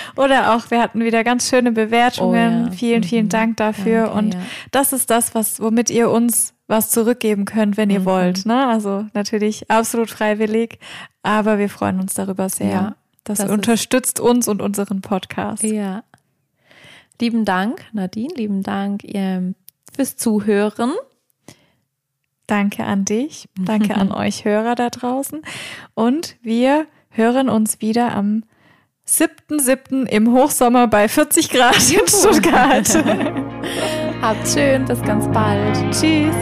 *laughs* Oder auch, wir hatten wieder ganz schöne Bewertungen. Oh, ja. Vielen, vielen mhm. Dank dafür. Danke, und ja. das ist das, was, womit ihr uns was zurückgeben könnt, wenn ihr mhm. wollt. Ne? Also natürlich absolut freiwillig, aber wir freuen uns darüber sehr. Ja, das, das unterstützt uns und unseren Podcast. Ja. Lieben Dank, Nadine, lieben Dank fürs Zuhören. Danke an dich. *laughs* Danke an euch Hörer da draußen. Und wir hören uns wieder am 7.7. im Hochsommer bei 40 Grad in Stuttgart. *laughs* Habt schön, bis ganz bald. Tschüss.